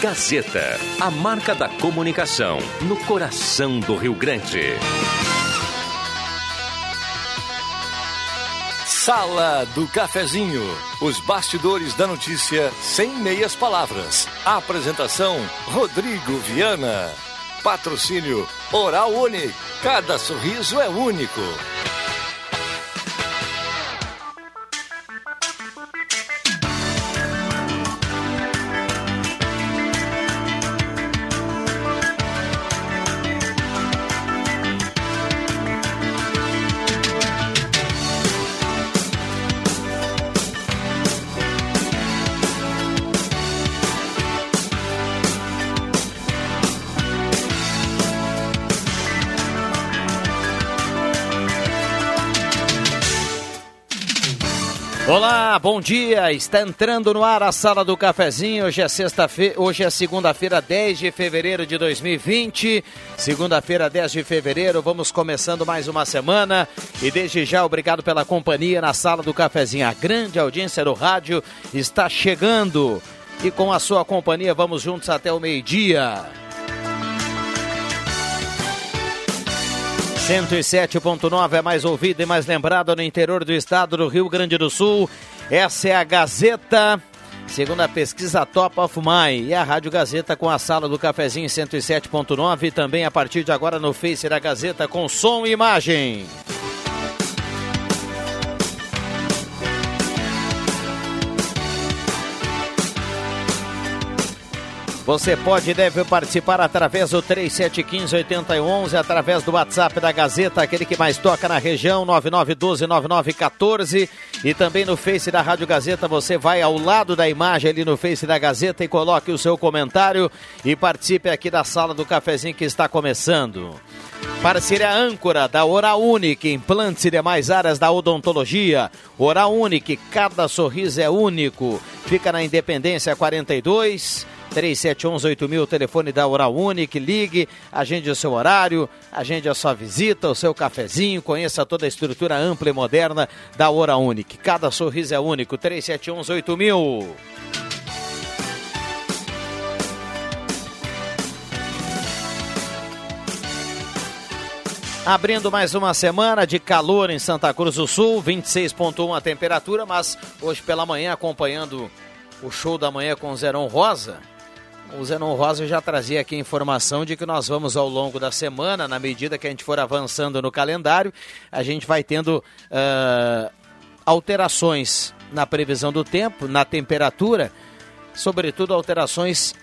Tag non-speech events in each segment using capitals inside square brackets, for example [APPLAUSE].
Gazeta, a marca da comunicação no coração do Rio Grande. Sala do Cafezinho. Os bastidores da notícia sem meias palavras. Apresentação: Rodrigo Viana. Patrocínio Oral Unique. Cada sorriso é único. Bom dia. Está entrando no ar a sala do cafezinho. Hoje é sexta-feira, hoje é segunda-feira, 10 de fevereiro de 2020. Segunda-feira, 10 de fevereiro, vamos começando mais uma semana. E desde já, obrigado pela companhia na sala do cafezinho. A grande audiência do rádio está chegando. E com a sua companhia, vamos juntos até o meio-dia. 107.9 é mais ouvido e mais lembrado no interior do estado do Rio Grande do Sul. Essa é a Gazeta, segundo a pesquisa Top of My. E a Rádio Gazeta com a sala do cafezinho 107.9 e também a partir de agora no Face da Gazeta com som e imagem. Você pode e deve participar através do 3715-8011, através do WhatsApp da Gazeta, aquele que mais toca na região, 9912-9914. E também no Face da Rádio Gazeta, você vai ao lado da imagem ali no Face da Gazeta e coloque o seu comentário e participe aqui da sala do cafezinho que está começando. Parceria âncora da Hora Unique, implantes e demais áreas da odontologia. Hora Unique, cada sorriso é único. Fica na Independência 42. 3711-8000, telefone da Oral Unique, ligue, agende o seu horário, agende a sua visita, o seu cafezinho, conheça toda a estrutura ampla e moderna da Oral Unique. Cada sorriso é único, 3711-8000. Abrindo mais uma semana de calor em Santa Cruz do Sul, 26.1 a temperatura, mas hoje pela manhã acompanhando o show da manhã com o Zerão Rosa, o Zenon Rosa já trazia aqui a informação de que nós vamos ao longo da semana, na medida que a gente for avançando no calendário, a gente vai tendo uh, alterações na previsão do tempo, na temperatura, sobretudo alterações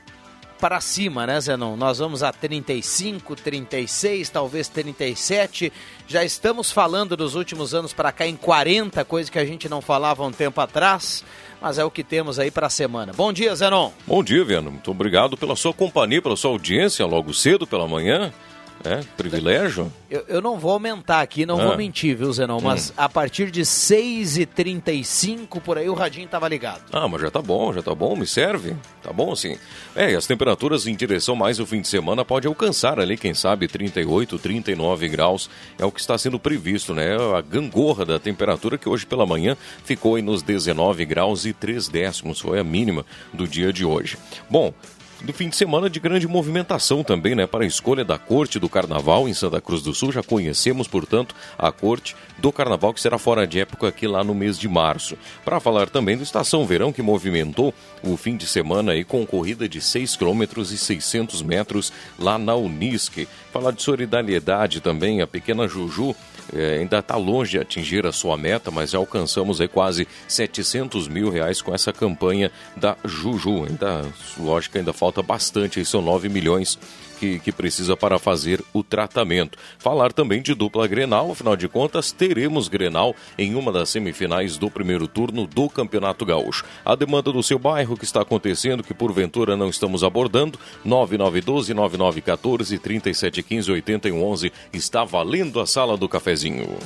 para cima, né, Zenon? Nós vamos a 35, 36, talvez 37. Já estamos falando dos últimos anos para cá em 40, coisa que a gente não falava um tempo atrás mas é o que temos aí para a semana. Bom dia, Zenon. Bom dia, Viano. Muito obrigado pela sua companhia, pela sua audiência logo cedo pela manhã. É, privilégio. Eu, eu não vou aumentar aqui, não ah. vou mentir, viu, Zenon? Mas hum. a partir de 6h35 por aí o radinho estava ligado. Ah, mas já tá bom, já tá bom, me serve. Tá bom assim. É, e as temperaturas em direção mais o fim de semana pode alcançar ali, quem sabe, 38, 39 graus. É o que está sendo previsto, né? A gangorra da temperatura que hoje pela manhã ficou aí nos 19 graus e 3 décimos. Foi a mínima do dia de hoje. Bom, do fim de semana de grande movimentação também, né, para a escolha da Corte do Carnaval em Santa Cruz do Sul. Já conhecemos, portanto, a Corte do Carnaval que será fora de época aqui lá no mês de março. Para falar também do Estação Verão que movimentou o fim de semana aí com corrida de 6 km e 600 metros lá na Unisque. Falar de solidariedade também, a pequena Juju é, ainda está longe de atingir a sua meta, mas já alcançamos aí quase 700 mil reais com essa campanha da Juju. Ainda, lógico, ainda falta bastante, aí são 9 milhões que, que precisa para fazer o tratamento. Falar também de dupla Grenal, afinal de contas, teremos Grenal em uma das semifinais do primeiro turno do Campeonato Gaúcho. A demanda do seu bairro que está acontecendo, que porventura não estamos abordando, 9912 9914 3715 8111 está valendo a sala do cafezinho.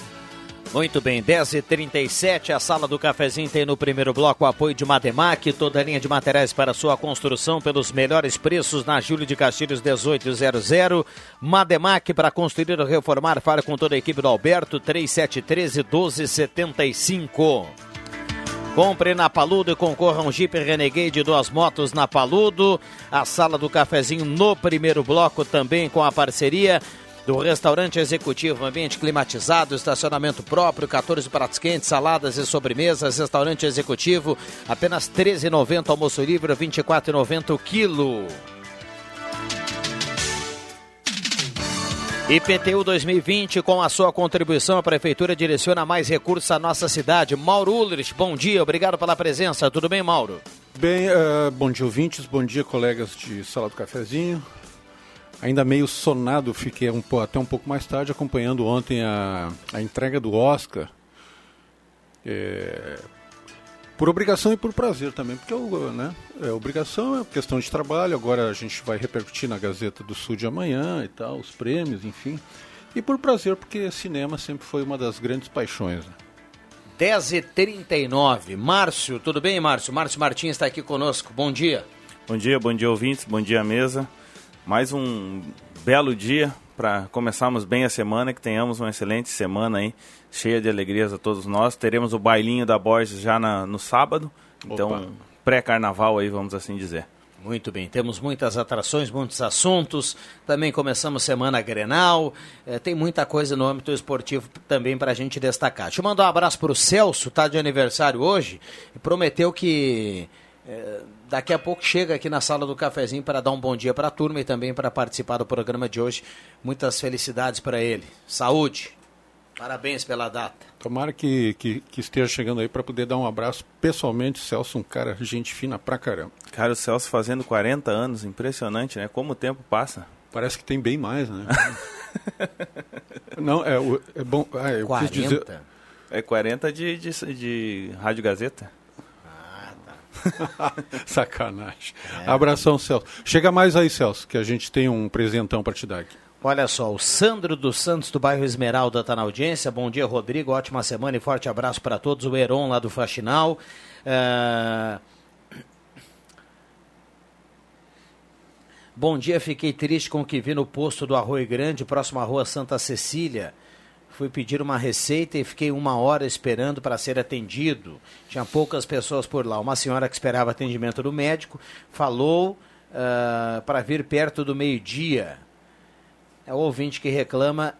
Muito bem, 10h37, a sala do cafezinho tem no primeiro bloco o apoio de Mademac, toda a linha de materiais para sua construção pelos melhores preços na Júlio de Castilhos 1800. Mademac para construir ou reformar, fale com toda a equipe do Alberto, 3713 1275. Compre na Paludo e concorra a um Jeep Renegade de duas motos na Paludo. A sala do cafezinho no primeiro bloco também com a parceria do restaurante executivo, ambiente climatizado, estacionamento próprio, 14 pratos quentes, saladas e sobremesas, restaurante executivo, apenas R$ 13,90 almoço livre, R$ 24,90 o quilo. IPTU 2020, com a sua contribuição, a Prefeitura direciona mais recursos à nossa cidade. Mauro Ulrich, bom dia, obrigado pela presença. Tudo bem, Mauro? Bem, uh, bom dia, ouvintes, bom dia, colegas de Sala do Cafezinho. Ainda meio sonado, fiquei um, até um pouco mais tarde acompanhando ontem a, a entrega do Oscar. É, por obrigação e por prazer também, porque né, é obrigação é questão de trabalho, agora a gente vai repercutir na Gazeta do Sul de amanhã e tal, os prêmios, enfim. E por prazer, porque cinema sempre foi uma das grandes paixões. Né? 10h39. Márcio, tudo bem, Márcio? Márcio Martins está aqui conosco. Bom dia. Bom dia, bom dia, ouvintes, bom dia, mesa. Mais um belo dia para começarmos bem a semana, que tenhamos uma excelente semana aí cheia de alegrias a todos nós. Teremos o bailinho da Borges já na, no sábado, então pré-carnaval aí, vamos assim dizer. Muito bem, temos muitas atrações, muitos assuntos. Também começamos semana Grenal. É, tem muita coisa no âmbito esportivo também para a gente destacar. Deixa eu mandar um abraço para o Celso, tá de aniversário hoje, e prometeu que é, daqui a pouco chega aqui na sala do cafezinho para dar um bom dia para a turma e também para participar do programa de hoje. Muitas felicidades para ele. Saúde! Parabéns pela data. Tomara que, que, que esteja chegando aí para poder dar um abraço pessoalmente. Celso, um cara, gente fina pra caramba. Cara, o Celso fazendo 40 anos, impressionante, né? Como o tempo passa. Parece que tem bem mais, né? [LAUGHS] Não, é, é bom. Ah, eu 40? quis dizer. É 40 de, de, de Rádio Gazeta. [LAUGHS] Sacanagem. É. Abração, Celso. Chega mais aí, Celso, que a gente tem um presentão para te dar aqui. Olha só, o Sandro dos Santos do bairro Esmeralda está na audiência. Bom dia, Rodrigo. Ótima semana e forte abraço para todos. O Heron lá do Faxinal. Uh... Bom dia, fiquei triste com o que vi no posto do Arroio Grande, próximo à rua Santa Cecília. Fui pedir uma receita e fiquei uma hora esperando para ser atendido. Tinha poucas pessoas por lá. Uma senhora que esperava atendimento do médico falou uh, para vir perto do meio-dia é o ouvinte que reclama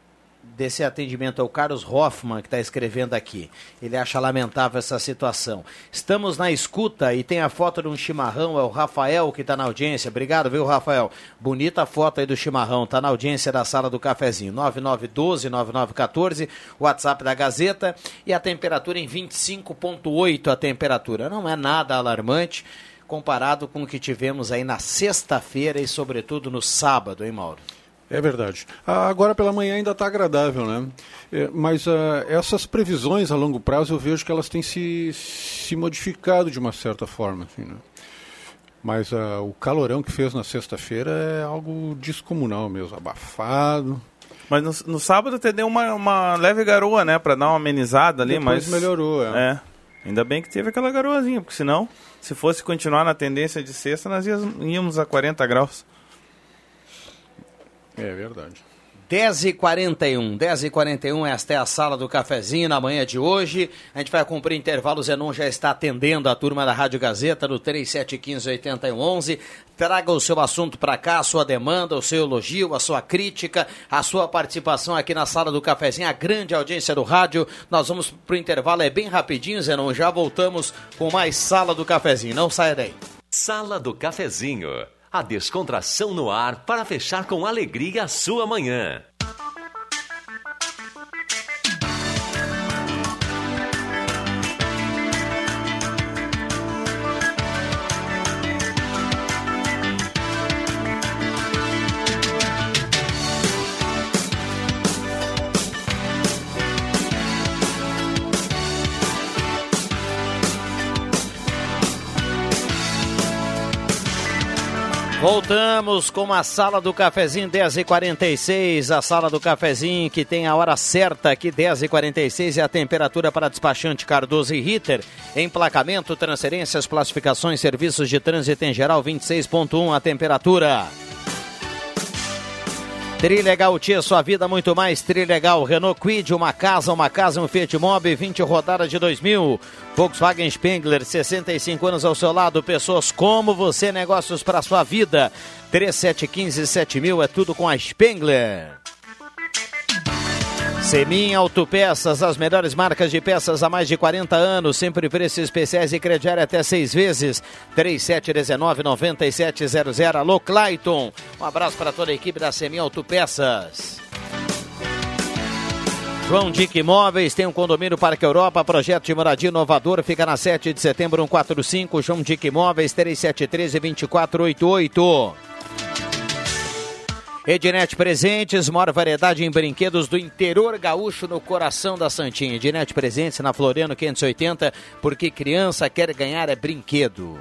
desse atendimento é o Carlos Hoffman, que está escrevendo aqui. Ele acha lamentável essa situação. Estamos na escuta e tem a foto de um chimarrão, é o Rafael que está na audiência. Obrigado, viu, Rafael? Bonita foto aí do chimarrão, está na audiência da sala do cafezinho. 9912-9914, WhatsApp da Gazeta e a temperatura em 25,8 a temperatura. Não é nada alarmante comparado com o que tivemos aí na sexta-feira e sobretudo no sábado, hein, Mauro? É verdade. Ah, agora pela manhã ainda está agradável, né? É, mas ah, essas previsões a longo prazo eu vejo que elas têm se, se modificado de uma certa forma. Assim, né? Mas ah, o calorão que fez na sexta-feira é algo descomunal mesmo, abafado. Mas no, no sábado até deu uma, uma leve garoa, né? Para dar uma amenizada ali, Depois mas... melhorou, é. é. Ainda bem que teve aquela garoazinha, porque senão, se fosse continuar na tendência de sexta, nós íamos a 40 graus. É verdade. 10h41, 10h41, esta é a sala do cafezinho na manhã de hoje. A gente vai cumprir intervalo, o Zenon já está atendendo a turma da Rádio Gazeta no 3715-8111. Traga o seu assunto para cá, a sua demanda, o seu elogio, a sua crítica, a sua participação aqui na sala do cafezinho, a grande audiência do rádio. Nós vamos para o intervalo, é bem rapidinho, Zenon. Já voltamos com mais sala do cafezinho. Não saia daí. Sala do cafezinho a descontração no ar para fechar com alegria a sua manhã. Voltamos com a sala do cafezinho 10h46, a sala do cafezinho que tem a hora certa aqui 10h46 e a temperatura para despachante Cardoso e Ritter. Emplacamento, transferências, classificações, serviços de trânsito em geral 26.1 a temperatura. Trilegal Tia, sua vida muito mais. Trilegal Renault Quid, uma casa, uma casa, um Fiat Mobi, 20 rodadas de 2000. Volkswagen Spengler, 65 anos ao seu lado. Pessoas como você, negócios para sua vida. 3715 7000 é tudo com a Spengler. Semin Autopeças, as melhores marcas de peças há mais de 40 anos, sempre preços especiais e crediário até seis vezes. 3719-9700. Alô, Clayton. Um abraço para toda a equipe da Semin Autopeças. João Dick Imóveis tem um condomínio Parque Europa, projeto de moradia inovador, fica na 7 de setembro 145, João Dick Imóveis 3713 2488. Ednet Presentes, maior variedade em brinquedos do interior gaúcho no coração da Santinha. Ednet Presentes na Floriano 580, porque criança quer ganhar é brinquedo.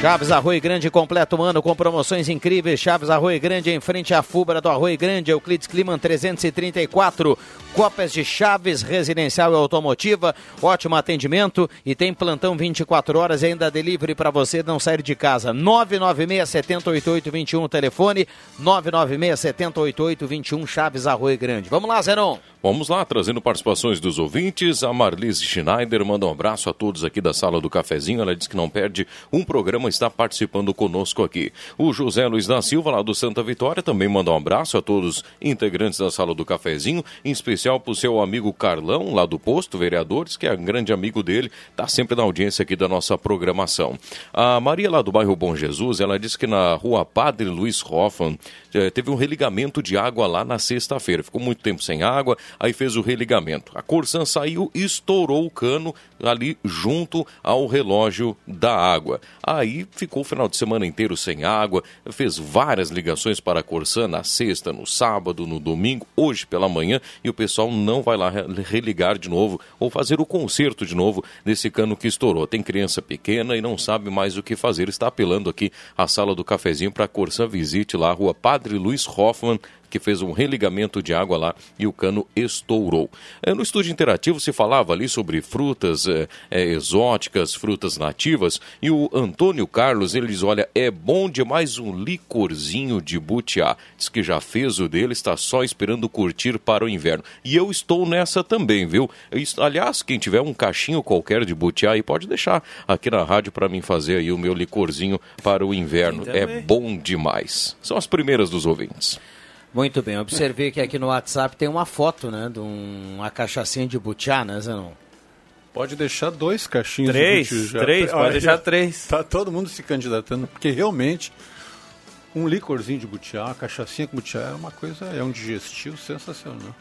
Chaves Arroio Grande completa o ano com promoções incríveis. Chaves Arroio Grande em frente à Fubra do Arroio Grande, Euclides Climan 334. Cópias de Chaves Residencial e Automotiva. Ótimo atendimento e tem plantão 24 horas ainda delivery para você não sair de casa. 996 708821 telefone 996 708821 Chaves Arroio Grande. Vamos lá, Zenon. Vamos lá, trazendo participações dos ouvintes. A Marlise Schneider manda um abraço a todos aqui da sala do cafezinho. Ela diz que não perde um programa, está participando conosco aqui. O José Luiz da Silva, lá do Santa Vitória, também manda um abraço a todos integrantes da sala do cafezinho, em especial para o seu amigo Carlão, lá do posto, vereadores, que é um grande amigo dele, está sempre na audiência aqui da nossa programação. A Maria, lá do bairro Bom Jesus, ela disse que na rua Padre Luiz Hoffman eh, teve um religamento de água lá na sexta-feira. Ficou muito tempo sem água aí fez o religamento. A Corsan saiu e estourou o cano ali junto ao relógio da água. Aí ficou o final de semana inteiro sem água, fez várias ligações para a Corsan na sexta, no sábado, no domingo, hoje pela manhã, e o pessoal não vai lá religar de novo ou fazer o conserto de novo desse cano que estourou. Tem criança pequena e não sabe mais o que fazer. Está apelando aqui a sala do cafezinho para a Corsan visite lá, rua Padre Luiz Hoffman, que fez um religamento de água lá e o cano estourou. É, no estúdio interativo se falava ali sobre frutas é, é, exóticas, frutas nativas, e o Antônio Carlos, ele diz, olha, é bom demais um licorzinho de butiá. Diz que já fez o dele, está só esperando curtir para o inverno. E eu estou nessa também, viu? Aliás, quem tiver um cachinho qualquer de butiá aí, pode deixar aqui na rádio para mim fazer aí o meu licorzinho para o inverno. É bom demais. São as primeiras dos ouvintes. Muito bem, observei que aqui no WhatsApp tem uma foto, né, de uma cachaçinha de butiá, né, Zenon? Pode deixar dois cachinhos três, de butiá. Três, pode deixar três. Tá todo mundo se candidatando, porque realmente um licorzinho de butiá, uma cachaçinha com butiá é uma coisa, é um digestivo sensacional.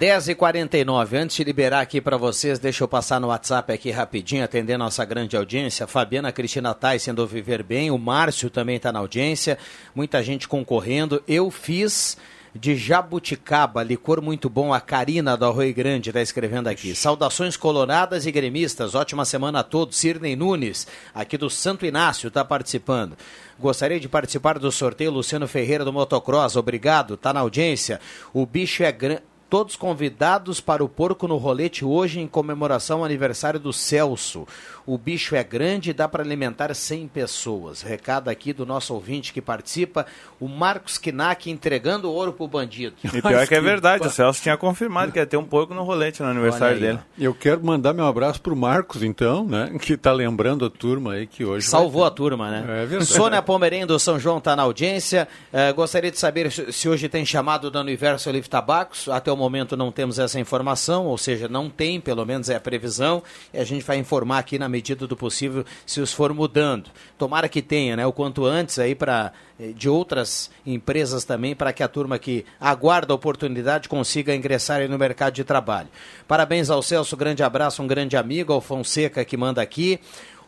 10h49, antes de liberar aqui para vocês, deixa eu passar no WhatsApp aqui rapidinho, atender nossa grande audiência. Fabiana Cristina Tyson do Viver Bem, o Márcio também está na audiência, muita gente concorrendo. Eu fiz de jabuticaba, licor muito bom, a Karina do Arroio Grande está escrevendo aqui. Saudações coloradas e gremistas, ótima semana a todos. Sirnei Nunes, aqui do Santo Inácio, está participando. Gostaria de participar do sorteio Luciano Ferreira do Motocross, obrigado, está na audiência. O bicho é grande todos convidados para o Porco no Rolete hoje em comemoração ao aniversário do Celso. O bicho é grande e dá para alimentar 100 pessoas. Recado aqui do nosso ouvinte que participa, o Marcos Kinak entregando ouro pro bandido. E pior que é verdade, o Celso tinha confirmado que ia ter um porco no rolete no aniversário dele. Eu quero mandar meu abraço pro Marcos, então, né? Que tá lembrando a turma aí que hoje. Salvou a turma, né? É verdade. Sônia Pomerém do São João tá na audiência. Uh, gostaria de saber se hoje tem chamado da Universo Olive Tabacos. Até o momento não temos essa informação, ou seja, não tem, pelo menos é a previsão. E a gente vai informar aqui na medida do possível se os for mudando. Tomara que tenha, né? O quanto antes aí para eh, de outras empresas também para que a turma que aguarda a oportunidade consiga ingressar no mercado de trabalho. Parabéns ao Celso, grande abraço, um grande amigo, ao Fonseca que manda aqui.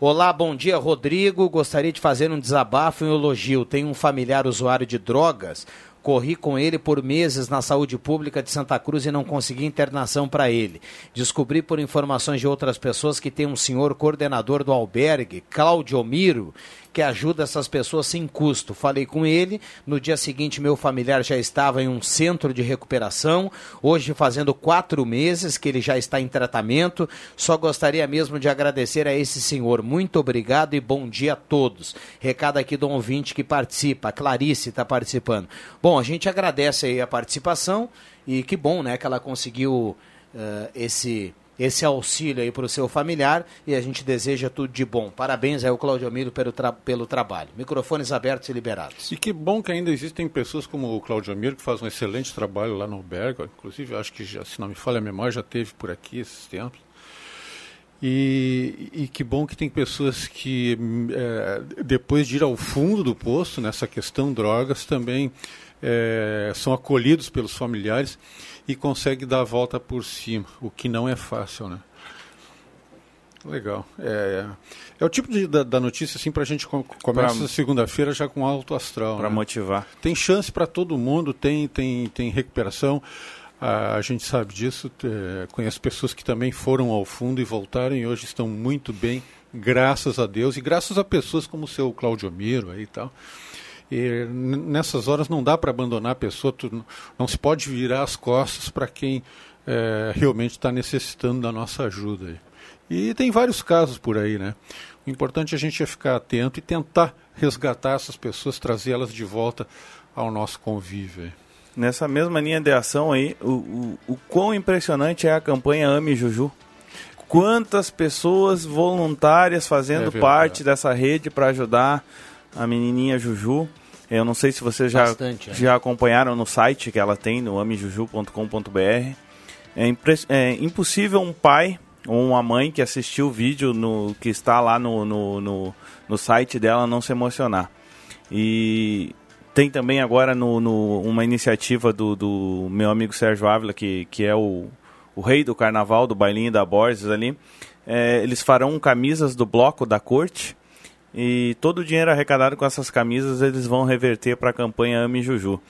Olá, bom dia, Rodrigo. Gostaria de fazer um desabafo e um elogio. Tenho um familiar usuário de drogas Corri com ele por meses na saúde pública de Santa Cruz e não consegui internação para ele. Descobri por informações de outras pessoas que tem um senhor coordenador do albergue, Claudio Miro, que ajuda essas pessoas sem custo. Falei com ele, no dia seguinte meu familiar já estava em um centro de recuperação, hoje fazendo quatro meses que ele já está em tratamento. Só gostaria mesmo de agradecer a esse senhor. Muito obrigado e bom dia a todos. Recado aqui do ouvinte que participa, a Clarice está participando. Bom, a gente agradece aí a participação e que bom, né, que ela conseguiu uh, esse esse auxílio aí para o seu familiar e a gente deseja tudo de bom. Parabéns ao Claudio Amiro pelo, tra pelo trabalho. Microfones abertos e liberados. E que bom que ainda existem pessoas como o Claudio Amiro que faz um excelente trabalho lá no albergue. Inclusive, acho que, já, se não me falha a memória, já teve por aqui esses tempos. E, e, que bom que tem pessoas que, é, depois de ir ao fundo do poço nessa questão drogas, também é, são acolhidos pelos familiares e consegue dar a volta por cima, o que não é fácil, né? Legal. É, é o tipo de, da, da notícia assim para a gente com, começa segunda-feira já com alto astral. Para né? motivar. Tem chance para todo mundo, tem, tem, tem recuperação. A, a gente sabe disso. É, conheço pessoas que também foram ao fundo e voltaram e hoje estão muito bem, graças a Deus e graças a pessoas como o seu Claudio Miro aí e tal. E nessas horas não dá para abandonar a pessoa, tu, não se pode virar as costas para quem é, realmente está necessitando da nossa ajuda. E tem vários casos por aí, né? O importante é a gente é ficar atento e tentar resgatar essas pessoas, trazê-las de volta ao nosso convívio. Nessa mesma linha de ação aí, o, o, o quão impressionante é a campanha Ame Juju. Quantas pessoas voluntárias fazendo é parte dessa rede para ajudar a menininha Juju. Eu não sei se vocês já, Bastante, é. já acompanharam no site que ela tem, no amejuju.com.br. É, é, impossível um pai ou uma mãe que assistiu o vídeo no, que está lá no, no, no, no site dela não se emocionar. E tem também agora no, no, uma iniciativa do, do meu amigo Sérgio Ávila, que, que é o, o rei do carnaval, do bailinho da Borges ali. É, eles farão camisas do bloco da corte e todo o dinheiro arrecadado com essas camisas eles vão reverter para a campanha Ame Juju.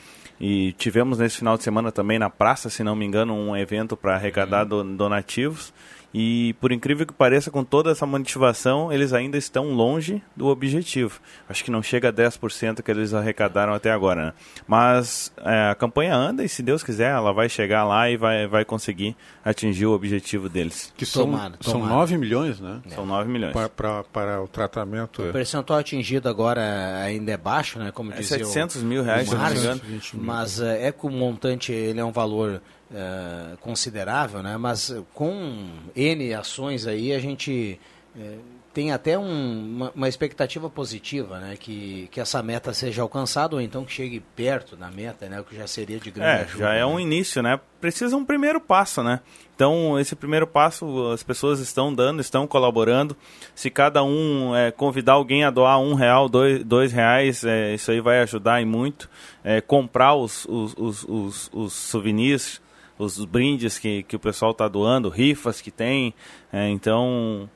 E tivemos nesse final de semana também na praça, se não me engano, um evento para arrecadar uhum. donativos. E por incrível que pareça, com toda essa motivação, eles ainda estão longe do objetivo. Acho que não chega a 10% que eles arrecadaram até agora. Né? Mas é, a campanha anda e, se Deus quiser, ela vai chegar lá e vai, vai conseguir atingir o objetivo deles. Que são, tomara, são 9 milhões, né? É. São 9 milhões. Para, para, para o tratamento. O percentual atingido agora ainda é baixo, né? Como é dizia 700 o, mil reais, se não me engano. Mas é, é que o montante ele é um valor é, considerável, né? mas com N ações aí a gente é, tem até um, uma, uma, expectativa positiva, né? Que, que essa meta seja alcançada ou então que chegue perto da meta, né? O que já seria de grande é, ajuda. Já é um início, né? Precisa um primeiro passo, né? Então, esse primeiro passo as pessoas estão dando, estão colaborando. Se cada um é, convidar alguém a doar um real, dois, dois reais, é, isso aí vai ajudar e muito. É, comprar os, os, os, os, os souvenirs, os brindes que, que o pessoal está doando, rifas que tem. É, então,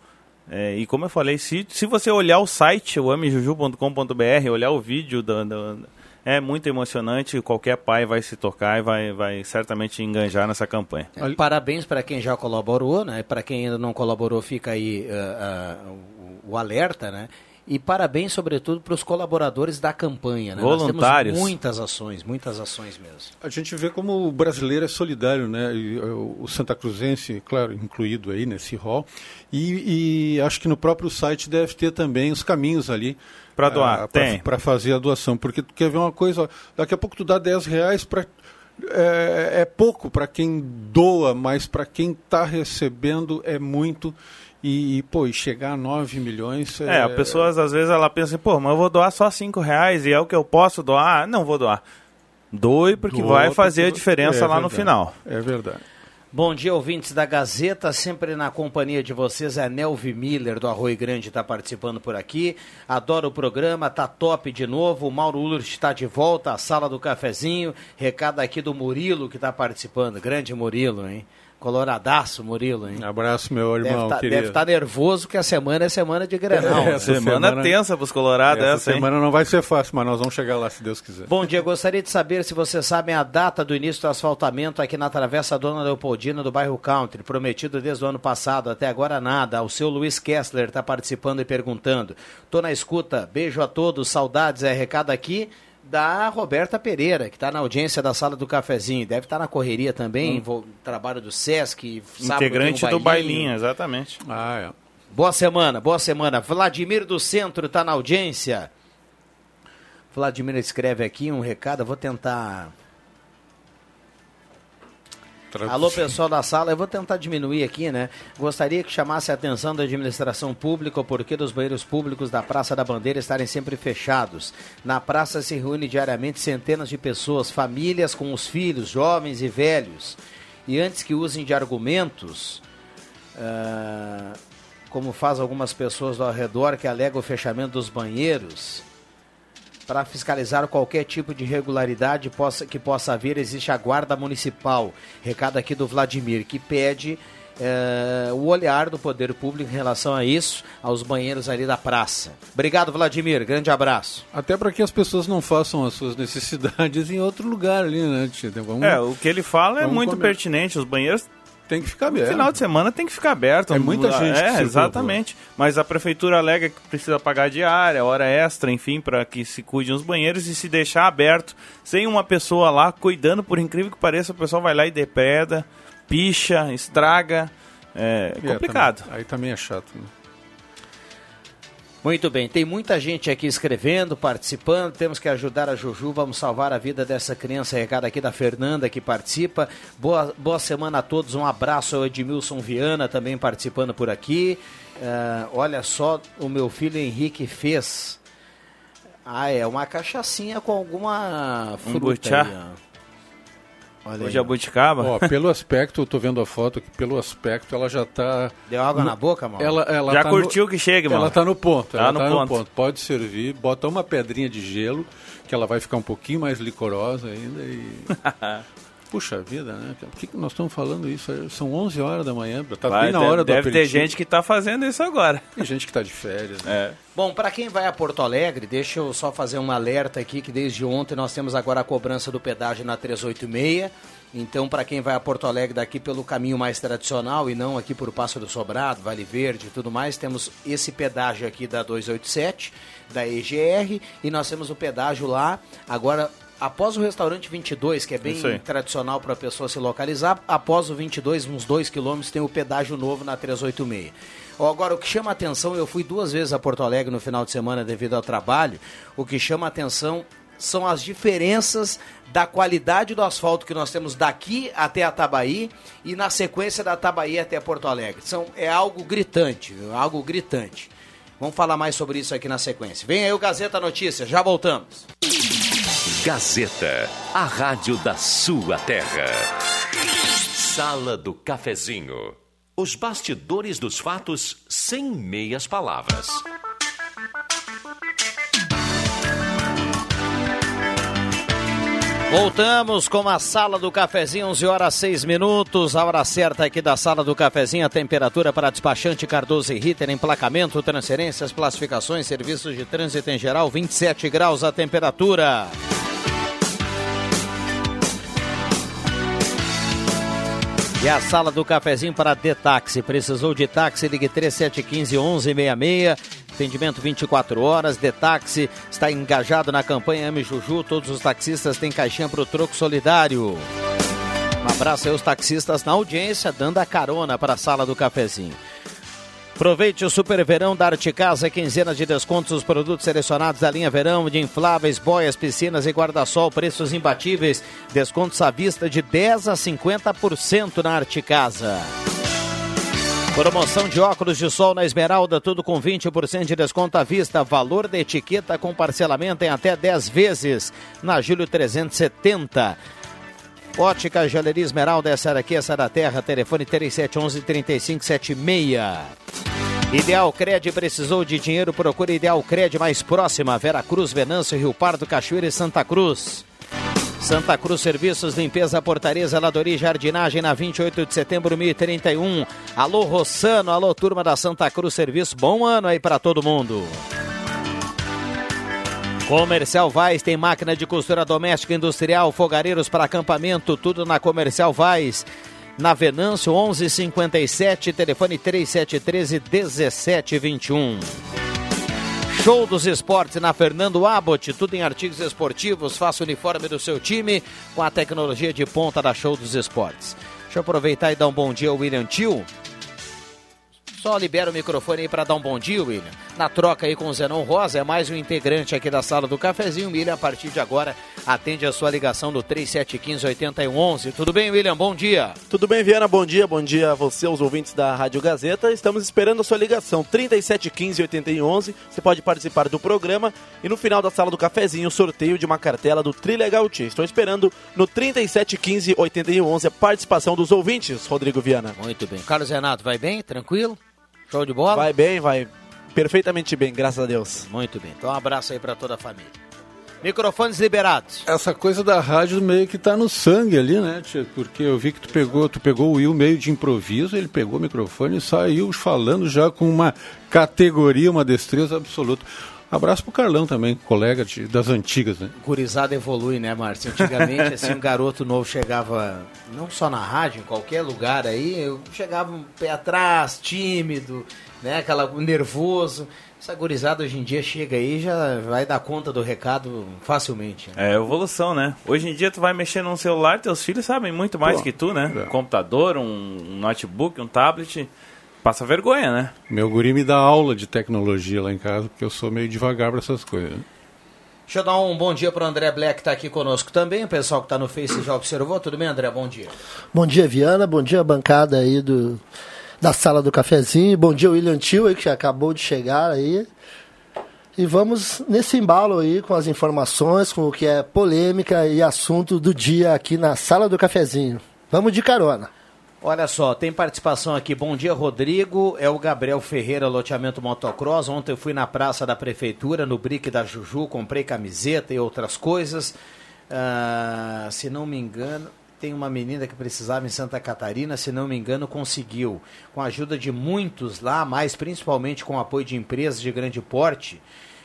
é, e como eu falei, se, se você olhar o site, o amejuju.com.br, olhar o vídeo, do, do, é muito emocionante. Qualquer pai vai se tocar e vai, vai certamente enganjar nessa campanha. É, parabéns para quem já colaborou, né? Para quem ainda não colaborou, fica aí uh, uh, o, o alerta, né? E parabéns, sobretudo, para os colaboradores da campanha. Né? Voluntários. muitas ações, muitas ações mesmo. A gente vê como o brasileiro é solidário, né? E, o Santa Cruzense, claro, incluído aí nesse rol. E, e acho que no próprio site deve ter também os caminhos ali. Para doar, ah, tem. Para fazer a doação. Porque tu quer ver uma coisa, daqui a pouco tu dá 10 reais para é, é, pouco para quem doa, mas para quem está recebendo é muito. E, e, pô, e chegar a 9 milhões. É, é a pessoa às vezes ela pensa assim, pô, mas eu vou doar só 5 reais e é o que eu posso doar. Não vou doar. Doe porque Doa vai fazer porque... a diferença é, lá verdade. no final. É verdade. Bom dia, ouvintes da Gazeta, sempre na companhia de vocês. É Nelvi Miller, do Arroio Grande, está participando por aqui. Adoro o programa, tá top de novo. O Mauro Ulrich está de volta à sala do cafezinho. Recado aqui do Murilo, que está participando. Grande Murilo, hein? Coloradaço, Murilo, hein? Abraço, meu irmão. Deve tá, estar tá nervoso que a semana é semana de Grenal. É, essa semana, semana tensa para os colorados. Essa, essa semana não vai ser fácil, mas nós vamos chegar lá, se Deus quiser. Bom dia, gostaria de saber se vocês sabem a data do início do asfaltamento aqui na Travessa Dona Leopoldina do bairro Country, prometido desde o ano passado, até agora nada. O seu Luiz Kessler está participando e perguntando. Tô na escuta, beijo a todos, saudades, é recado aqui da Roberta Pereira, que está na audiência da sala do cafezinho. Deve estar tá na correria também, hum. trabalho do Sesc. Integrante um do bailinho, exatamente. Ah, é. Boa semana, boa semana. Vladimir do Centro está na audiência. Vladimir escreve aqui um recado, eu vou tentar Alô, pessoal da sala, eu vou tentar diminuir aqui, né? Gostaria que chamasse a atenção da administração pública o porquê dos banheiros públicos da Praça da Bandeira estarem sempre fechados. Na praça se reúne diariamente centenas de pessoas, famílias com os filhos, jovens e velhos. E antes que usem de argumentos, uh, como faz algumas pessoas ao redor que alegam o fechamento dos banheiros, para fiscalizar qualquer tipo de irregularidade possa, que possa haver, existe a Guarda Municipal. Recado aqui do Vladimir, que pede é, o olhar do poder público em relação a isso, aos banheiros ali da praça. Obrigado, Vladimir. Grande abraço. Até para que as pessoas não façam as suas necessidades em outro lugar ali, né, Vamos, é, o que ele fala é muito comer. pertinente. Os banheiros tem que ficar aberto. No final de semana tem que ficar aberto. É muita gente. É, exatamente. Mas a prefeitura alega que precisa pagar diária, hora extra, enfim, para que se cuidem os banheiros e se deixar aberto, sem uma pessoa lá cuidando, por incrível que pareça, o pessoal vai lá e depreda, picha, estraga. É, é complicado. Também, aí também é chato. Né? Muito bem, tem muita gente aqui escrevendo, participando. Temos que ajudar a Juju, vamos salvar a vida dessa criança. Recado aqui da Fernanda que participa. Boa, boa semana a todos, um abraço ao Edmilson Viana também participando por aqui. Uh, olha só, o meu filho Henrique fez. Ah, é uma cachaçinha com alguma fruta. Um Olha o jabuticaba? Ó, pelo aspecto, eu tô vendo a foto aqui, pelo aspecto ela já tá... Deu água no... na boca, mano? Ela, ela já tá curtiu no... que chega, mano? Ela tá no ponto, tá ela no, tá ponto. no ponto. Pode servir, bota uma pedrinha de gelo, que ela vai ficar um pouquinho mais licorosa ainda e... [LAUGHS] Puxa vida, né? Por que, que nós estamos falando isso? São 11 horas da manhã, tá vai, bem na hora deve, do Deve ter gente que está fazendo isso agora. Tem gente que está de férias. Né? É. Bom, para quem vai a Porto Alegre, deixa eu só fazer um alerta aqui que desde ontem nós temos agora a cobrança do pedágio na 386. Então, para quem vai a Porto Alegre daqui pelo caminho mais tradicional e não aqui por Passo do Sobrado, Vale Verde e tudo mais, temos esse pedágio aqui da 287, da EGR, e nós temos o pedágio lá, agora após o restaurante 22, que é bem tradicional para a pessoa se localizar, após o 22, uns 2 quilômetros, tem o pedágio novo na 386. Agora, o que chama atenção, eu fui duas vezes a Porto Alegre no final de semana devido ao trabalho, o que chama atenção são as diferenças da qualidade do asfalto que nós temos daqui até a Tabaí e na sequência da Tabaí até Porto Alegre. São, é algo gritante, algo gritante. Vamos falar mais sobre isso aqui na sequência. Vem aí o Gazeta Notícias, já voltamos. Gazeta, a rádio da sua terra. Sala do Cafezinho. Os bastidores dos fatos sem meias palavras. Voltamos com a sala do cafezinho, 11 horas 6 minutos, a hora certa aqui da sala do cafezinho, a temperatura para despachante Cardoso e Ritter, emplacamento, transferências, classificações, serviços de trânsito em geral, 27 graus a temperatura. E a sala do cafezinho para Detaxi. Precisou de táxi? Ligue 3715 1166. Atendimento 24 horas. Detaxi está engajado na campanha Ame Juju. Todos os taxistas têm caixinha para o troco solidário. Um abraço aí aos taxistas na audiência, dando a carona para a sala do cafezinho. Aproveite o super verão da Arte Casa, quinzenas de descontos nos produtos selecionados da linha verão, de infláveis, boias, piscinas e guarda-sol, preços imbatíveis, descontos à vista de 10 a 50% na Arte Casa. Promoção de óculos de sol na Esmeralda, tudo com 20% de desconto à vista. Valor da etiqueta com parcelamento em até 10 vezes. Na Júlio 370. Ótica Joalheria Esmeralda, essa aqui, essa da terra. Telefone 3711-3576. Ideal Cred precisou de dinheiro, procure Ideal Cred mais próxima. Vera Cruz, Venâncio, Rio Pardo, Cachoeira e Santa Cruz. Santa Cruz Serviços, Limpeza, Portaria, Zeladoria e Jardinagem na 28 de setembro de 1031. Alô Rossano, alô turma da Santa Cruz Serviços, bom ano aí para todo mundo. Comercial Vaz tem máquina de costura doméstica industrial, fogareiros para acampamento, tudo na Comercial Vaz. Na Venâncio 1157, telefone 3713 1721. Show dos Esportes na Fernando Abbott, tudo em artigos esportivos, faça o uniforme do seu time com a tecnologia de ponta da Show dos Esportes. Deixa eu aproveitar e dar um bom dia ao William Tio. Só libera o microfone aí para dar um bom dia, William. Na troca aí com o Zenon Rosa, é mais um integrante aqui da sala do cafezinho. William, a partir de agora, atende a sua ligação do 3715-8111. Tudo bem, William? Bom dia. Tudo bem, Viana? Bom dia. Bom dia a você, os ouvintes da Rádio Gazeta. Estamos esperando a sua ligação 3715-8111. Você pode participar do programa e no final da sala do cafezinho, sorteio de uma cartela do Trilegal T. Estou esperando no 3715-8111 a participação dos ouvintes, Rodrigo Viana. Muito bem. Carlos Renato, vai bem? Tranquilo? Show de bola? Vai bem, vai perfeitamente bem, graças a Deus. Muito bem. Então um abraço aí para toda a família. Microfones liberados. Essa coisa da rádio meio que tá no sangue ali, né, tia? Porque eu vi que tu pegou, tu pegou o Will meio de improviso, ele pegou o microfone e saiu falando já com uma categoria, uma destreza absoluta. Abraço pro Carlão também, colega de, das antigas, né? Gurizada evolui, né, Márcio? Antigamente, assim, um garoto novo chegava, não só na rádio, em qualquer lugar aí, eu chegava um pé atrás, tímido, né, aquela nervoso. Essa gurizada hoje em dia chega aí e já vai dar conta do recado facilmente. Né? É evolução, né? Hoje em dia tu vai mexer num celular, teus filhos sabem muito mais Pô, que tu, né? É. Um computador, um notebook, um tablet passa vergonha, né? Meu guri me dá aula de tecnologia lá em casa, porque eu sou meio devagar para essas coisas. Deixa eu dar um bom dia para o André Black, que está aqui conosco também. O pessoal que está no Face já observou. Tudo bem, André? Bom dia. Bom dia, Viana. Bom dia, bancada aí do, da sala do cafezinho. Bom dia, William Tio, que acabou de chegar aí. E vamos nesse embalo aí com as informações, com o que é polêmica e assunto do dia aqui na sala do cafezinho. Vamos de carona. Olha só, tem participação aqui. Bom dia, Rodrigo. É o Gabriel Ferreira, loteamento motocross. Ontem eu fui na praça da prefeitura, no Brick da Juju, comprei camiseta e outras coisas. Uh, se não me engano, tem uma menina que precisava em Santa Catarina, se não me engano, conseguiu. Com a ajuda de muitos lá, mas principalmente com o apoio de empresas de grande porte,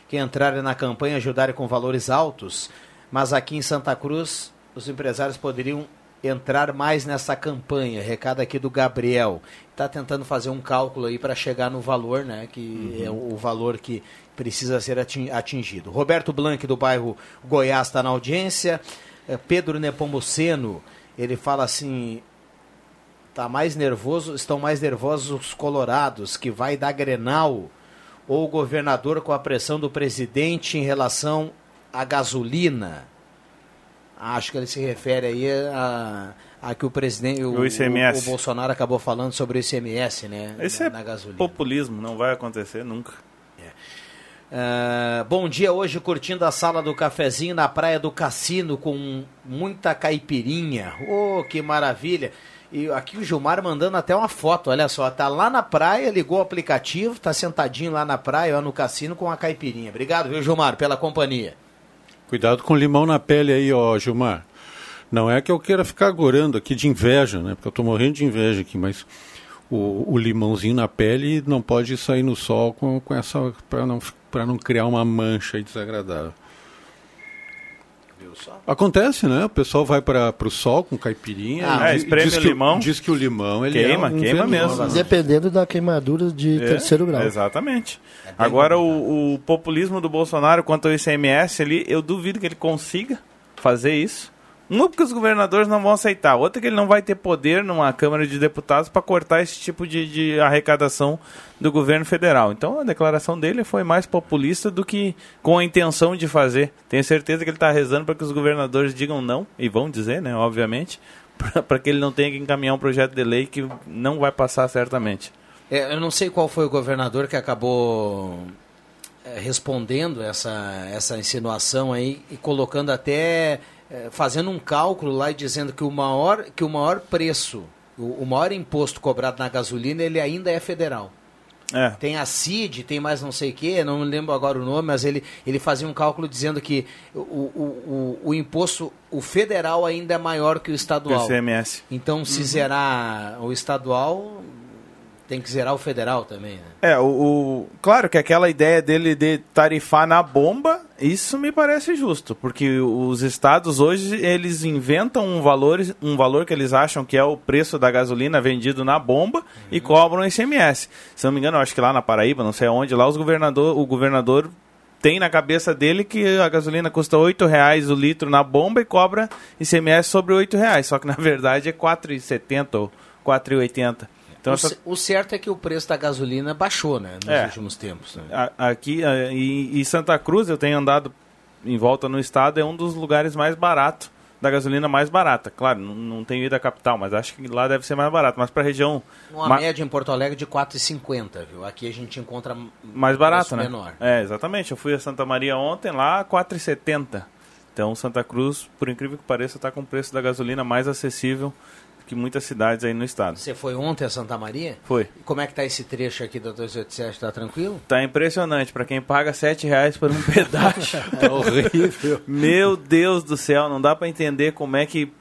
que entraram na campanha e ajudaram com valores altos. Mas aqui em Santa Cruz, os empresários poderiam entrar mais nessa campanha. Recado aqui do Gabriel. Está tentando fazer um cálculo aí para chegar no valor, né? Que uhum. é o valor que precisa ser atingido. Roberto Blanc, do bairro Goiás, está na audiência. É, Pedro Nepomuceno, ele fala assim. Tá mais nervoso, estão mais nervosos os colorados, que vai dar Grenal, ou o governador com a pressão do presidente em relação à gasolina. Acho que ele se refere aí a, a que o presidente, o, o, o, Bolsonaro acabou falando sobre o ICMS, né? Esse na, é na gasolina. populismo, não vai acontecer nunca. Uh, bom dia, hoje curtindo a sala do cafezinho na praia do Cassino com muita caipirinha. Oh, que maravilha! E aqui o Gilmar mandando até uma foto, olha só, tá lá na praia, ligou o aplicativo, tá sentadinho lá na praia, ó, no cassino com a caipirinha. Obrigado, viu, Gilmar, pela companhia. Cuidado com limão na pele aí, ó, Gilmar. Não é que eu queira ficar gorando aqui de inveja, né? Porque eu estou morrendo de inveja aqui, mas o, o, limãozinho na pele não pode sair no sol com, com essa para não para não criar uma mancha desagradável. Acontece, né? O pessoal vai para o sol com caipirinha. Ah, diz, espreme diz o limão. diz que o limão ele queima, é um queima mesmo. Dependendo da queimadura de é, terceiro grau. Exatamente. É Agora, o, o, populismo do Bolsonaro quanto ao ICMS ali, eu duvido que ele consiga fazer isso. Uma, porque os governadores não vão aceitar. Outra, que ele não vai ter poder numa Câmara de Deputados para cortar esse tipo de, de, arrecadação do governo federal. Então, a declaração dele foi mais populista do que com a intenção de fazer. Tenho certeza que ele está rezando para que os governadores digam não, e vão dizer, né, obviamente, [LAUGHS] para que ele não tenha que encaminhar um projeto de lei que não vai passar certamente. É, eu não sei qual foi o governador que acabou é, respondendo essa, essa insinuação aí e colocando até é, fazendo um cálculo lá e dizendo que o maior, que o maior preço, o, o maior imposto cobrado na gasolina, ele ainda é federal. É. Tem a CID, tem mais não sei o que, não me lembro agora o nome, mas ele, ele fazia um cálculo dizendo que o, o, o, o imposto, o federal ainda é maior que o estadual. ICMS. Então, se zerar o estadual, tem que zerar o federal também, né? É, o, o- claro que aquela ideia dele de tarifar na bomba, isso me parece justo, porque os estados hoje eles inventam um valor, um valor que eles acham que é o preço da gasolina vendido na bomba e cobram ICMS. Se não me engano, acho que lá na Paraíba, não sei onde, lá os governador, o governador tem na cabeça dele que a gasolina custa R$ 8,00 o litro na bomba e cobra ICMS sobre R$ 8,00, só que na verdade é R$ 4,70 ou R$ 4,80. Então o, essa o certo é que o preço da gasolina baixou, né? Nos É. últimos tempos. né? A- Aqui a- e, e Santa Cruz, eu tenho andado em volta no estado, é um dos lugares mais baratos, da gasolina mais barata. Claro, não, não tenho ido à capital, mas acho que lá deve ser mais barato. Mas para a região Uma ma- média em Porto Alegre de 4,50, viu? Aqui a gente encontra mais barata, né? menor. É, exatamente. Eu fui a Santa Maria ontem, lá 4,70. Então Santa Cruz, por incrível que pareça, está com o preço da gasolina mais acessível que muitas cidades aí no estado. Você foi ontem a Santa Maria? Foi. Como é que tá esse trecho aqui da 287? Tá tranquilo? Tá impressionante. Para quem paga 7 reais por um [LAUGHS] pedágio. É horrível. Meu Deus do céu, não dá para entender como é que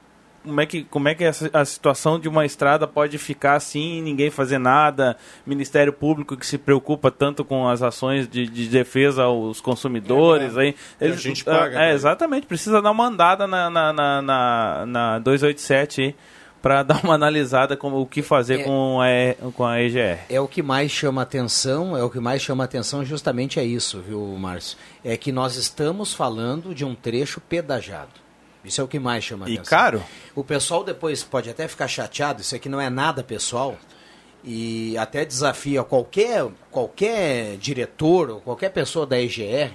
como é que como é que essa, a situação de uma estrada pode ficar assim e ninguém fazer nada Ministério Público que se preocupa tanto com as ações de, de defesa aos consumidores aí E a gente paga, é, né? exatamente precisa dar uma andada na na, na, na, na 287 aí para dar uma analisada com o que fazer É. com a E- com a EGR É o que mais chama atenção, é o que mais chama atenção justamente é isso, viu, Márcio? É que nós estamos falando de um trecho pedajado. Isso é o que mais chama e atenção. caro O pessoal depois pode até ficar chateado, isso aqui não é nada pessoal. E até desafia qualquer, qualquer diretor ou qualquer pessoa da EGR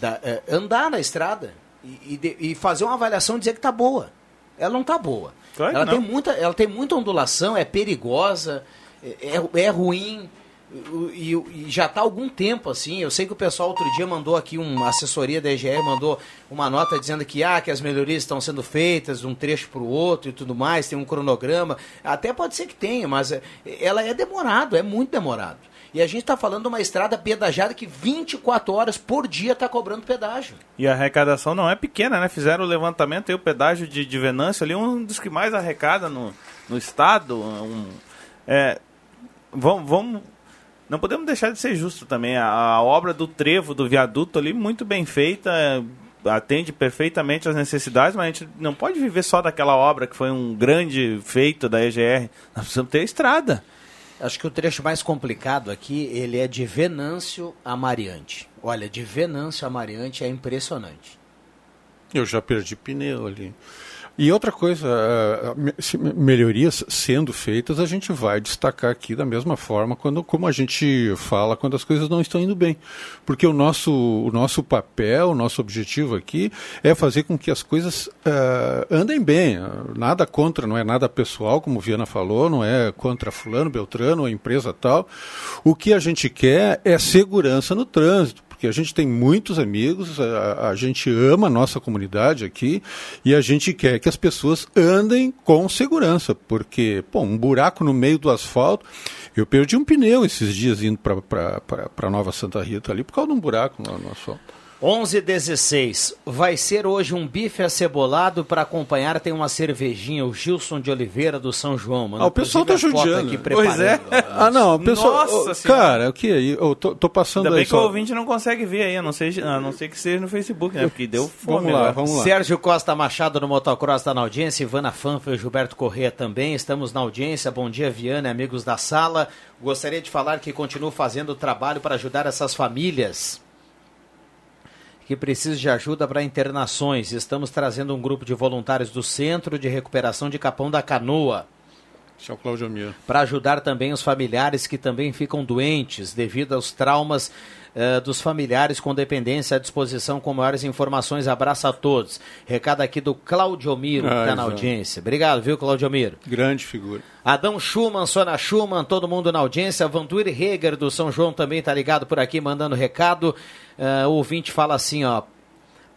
da- eh, andar na estrada e, e e fazer uma avaliação e dizer que está boa. Ela não está boa. Claro ela, tem muita, ela tem muita ondulação, é perigosa, é, é- é ruim. E, e- e já está há algum tempo assim. Eu sei que o pessoal outro dia mandou aqui uma assessoria da EGR, mandou uma nota dizendo que, ah, que as melhorias estão sendo feitas de um trecho para o outro e tudo mais, tem um cronograma. Até pode ser que tenha, mas é- ela é demorado, é muito demorado. E a gente está falando de uma estrada pedajada que 24 horas por dia está cobrando pedágio. E a arrecadação não é pequena, né? Fizeram o levantamento e o pedágio de, de Venâncio ali, um dos que mais arrecada no, no estado. Um, é, vamos, vamos, não podemos deixar de ser justo também. A, a obra do trevo, do viaduto ali, muito bem feita, é, atende perfeitamente às necessidades, mas a gente não pode viver só daquela obra que foi um grande feito da EGR. Nós precisamos ter estrada. Acho que o trecho mais complicado aqui, ele é de Venâncio a Mariante. Olha, de Venâncio a Mariante é impressionante. Eu já perdi pneu ali. E outra coisa, eh, melhorias sendo feitas, a gente vai destacar aqui da mesma forma quando, como a gente fala quando as coisas não estão indo bem. Porque o nosso, o nosso papel, o nosso objetivo aqui é fazer com que as coisas eh, andem bem. Nada contra, não é nada pessoal, como o Viana falou, não é contra fulano, beltrano, a empresa tal. O que a gente quer é segurança no trânsito porque a gente tem muitos amigos, a, a gente ama a nossa comunidade aqui e a gente quer que as pessoas andem com segurança, porque, pô, um buraco no meio do asfalto. Eu perdi um pneu esses dias indo para Nova Santa Rita ali por causa de um buraco no, no asfalto. 11 16 Vai ser hoje um bife acebolado para acompanhar. Tem uma cervejinha, o Gilson de Oliveira do São João. Manda, Ah, o pessoal tá inclusive, foto judiando. Aqui Pois é. [LAUGHS] Ah, não, o pessoal. Nossa Senhora. cara, o que aí? Eu tô, tô passando Ainda aí bem que o só. ouvinte não consegue ver aí, a não ser, a não ser que seja no Facebook, né? Porque deu fome Vamos lá, vamos lá. Sérgio Costa Machado no Motocross está na audiência, Ivana Fanfa e Gilberto Corrêa também. Estamos na audiência. Bom dia, Viana, amigos da sala. Gostaria de falar que continuo fazendo o trabalho para ajudar essas famílias que precisam de ajuda para internações. Estamos trazendo um grupo de voluntários do Centro de Recuperação de Capão da Canoa Esse é Claudio Mir. para ajudar também os familiares que também ficam doentes devido aos traumas eh, dos familiares com dependência à disposição com maiores informações. Abraço a todos. Recado aqui do Claudio Miro, que Ah, está na exato. audiência. Obrigado, viu, Claudio Miro? Grande figura. Adão Schumann, Sônia Schumann, todo mundo na audiência. Vantuir Heger do São João também está ligado por aqui, mandando recado. Eh, o ouvinte fala assim, ó.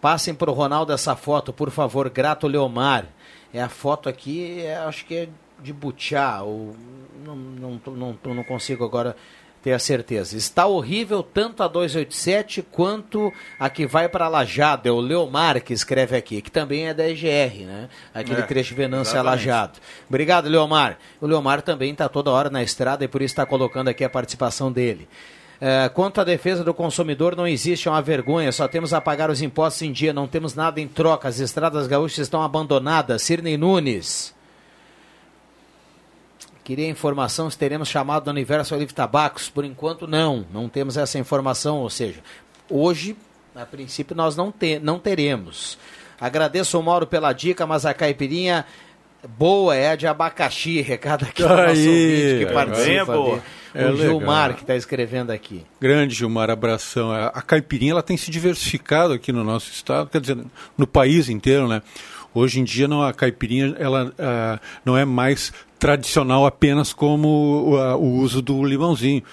Passem para o Ronaldo essa foto, por favor. Grato Leomar. É a foto aqui, é, acho que é de Butiá. Ou, não, não, não, não consigo agora Tenha certeza. Está horrível tanto a 287 quanto a que vai para Lajado. É o Leomar que escreve aqui, que também é da EGR, né? Aquele É, trecho a exatamente. Lajado. Obrigado, Leomar. O Leomar também está toda hora na estrada e por isso está colocando aqui a participação dele. É, quanto à defesa do consumidor, não existe é uma vergonha, só temos a pagar os impostos em dia, não temos nada em troca, as estradas gaúchas estão abandonadas. Sirnei Nunes. Queria informação se teremos chamado do Universo Olive Tabacos. Por enquanto, não. Não temos essa informação. Ou seja, hoje, a princípio, nós não, te, não teremos. Agradeço ao Mauro pela dica, mas a caipirinha boa é a de abacaxi. [LAUGHS] Recado aqui do nosso ouvinte que é, participa. bem boa. É o Gilmar legal. que está escrevendo aqui. Grande, Gilmar, abração. A, a caipirinha ela tem se diversificado aqui no nosso estado, quer dizer, no país inteiro, né? Hoje em dia não, a caipirinha ela ah, não é mais tradicional apenas como o, a- o uso do limãozinho.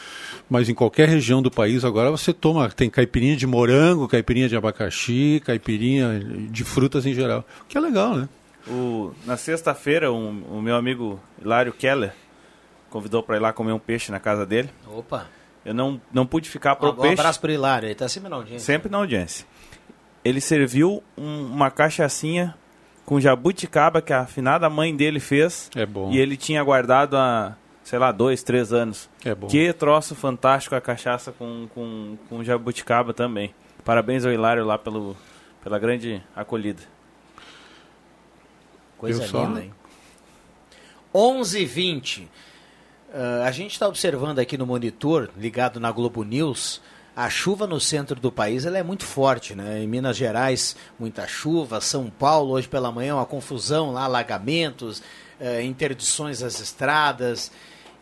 Mas em qualquer região do país agora você toma, tem caipirinha de morango, caipirinha de abacaxi, caipirinha de frutas em geral. Que é legal, né? O- na sexta-feira, um- o meu amigo Hilário Keller convidou para ir lá comer um peixe na casa dele. Opa. Eu não, não pude ficar pro Um, um peixe, abraço para o Hilário. Ele está sempre na audiência. sempre na audiência. Ele serviu um- uma cachaçinha com jabuticaba que a afinada mãe dele fez. É bom. E ele tinha guardado há, sei lá, dois, três anos. É bom. Que troço fantástico a cachaça com, com, com jabuticaba também. Parabéns ao Hilário lá pelo, pela grande acolhida. Coisa só? linda, hein? 11 h 20 a gente está observando aqui no monitor, ligado na Globo News, a chuva no centro do país ela é muito forte, né? Em Minas Gerais, muita chuva. São Paulo, hoje pela manhã, uma confusão lá, alagamentos, eh, interdições às estradas.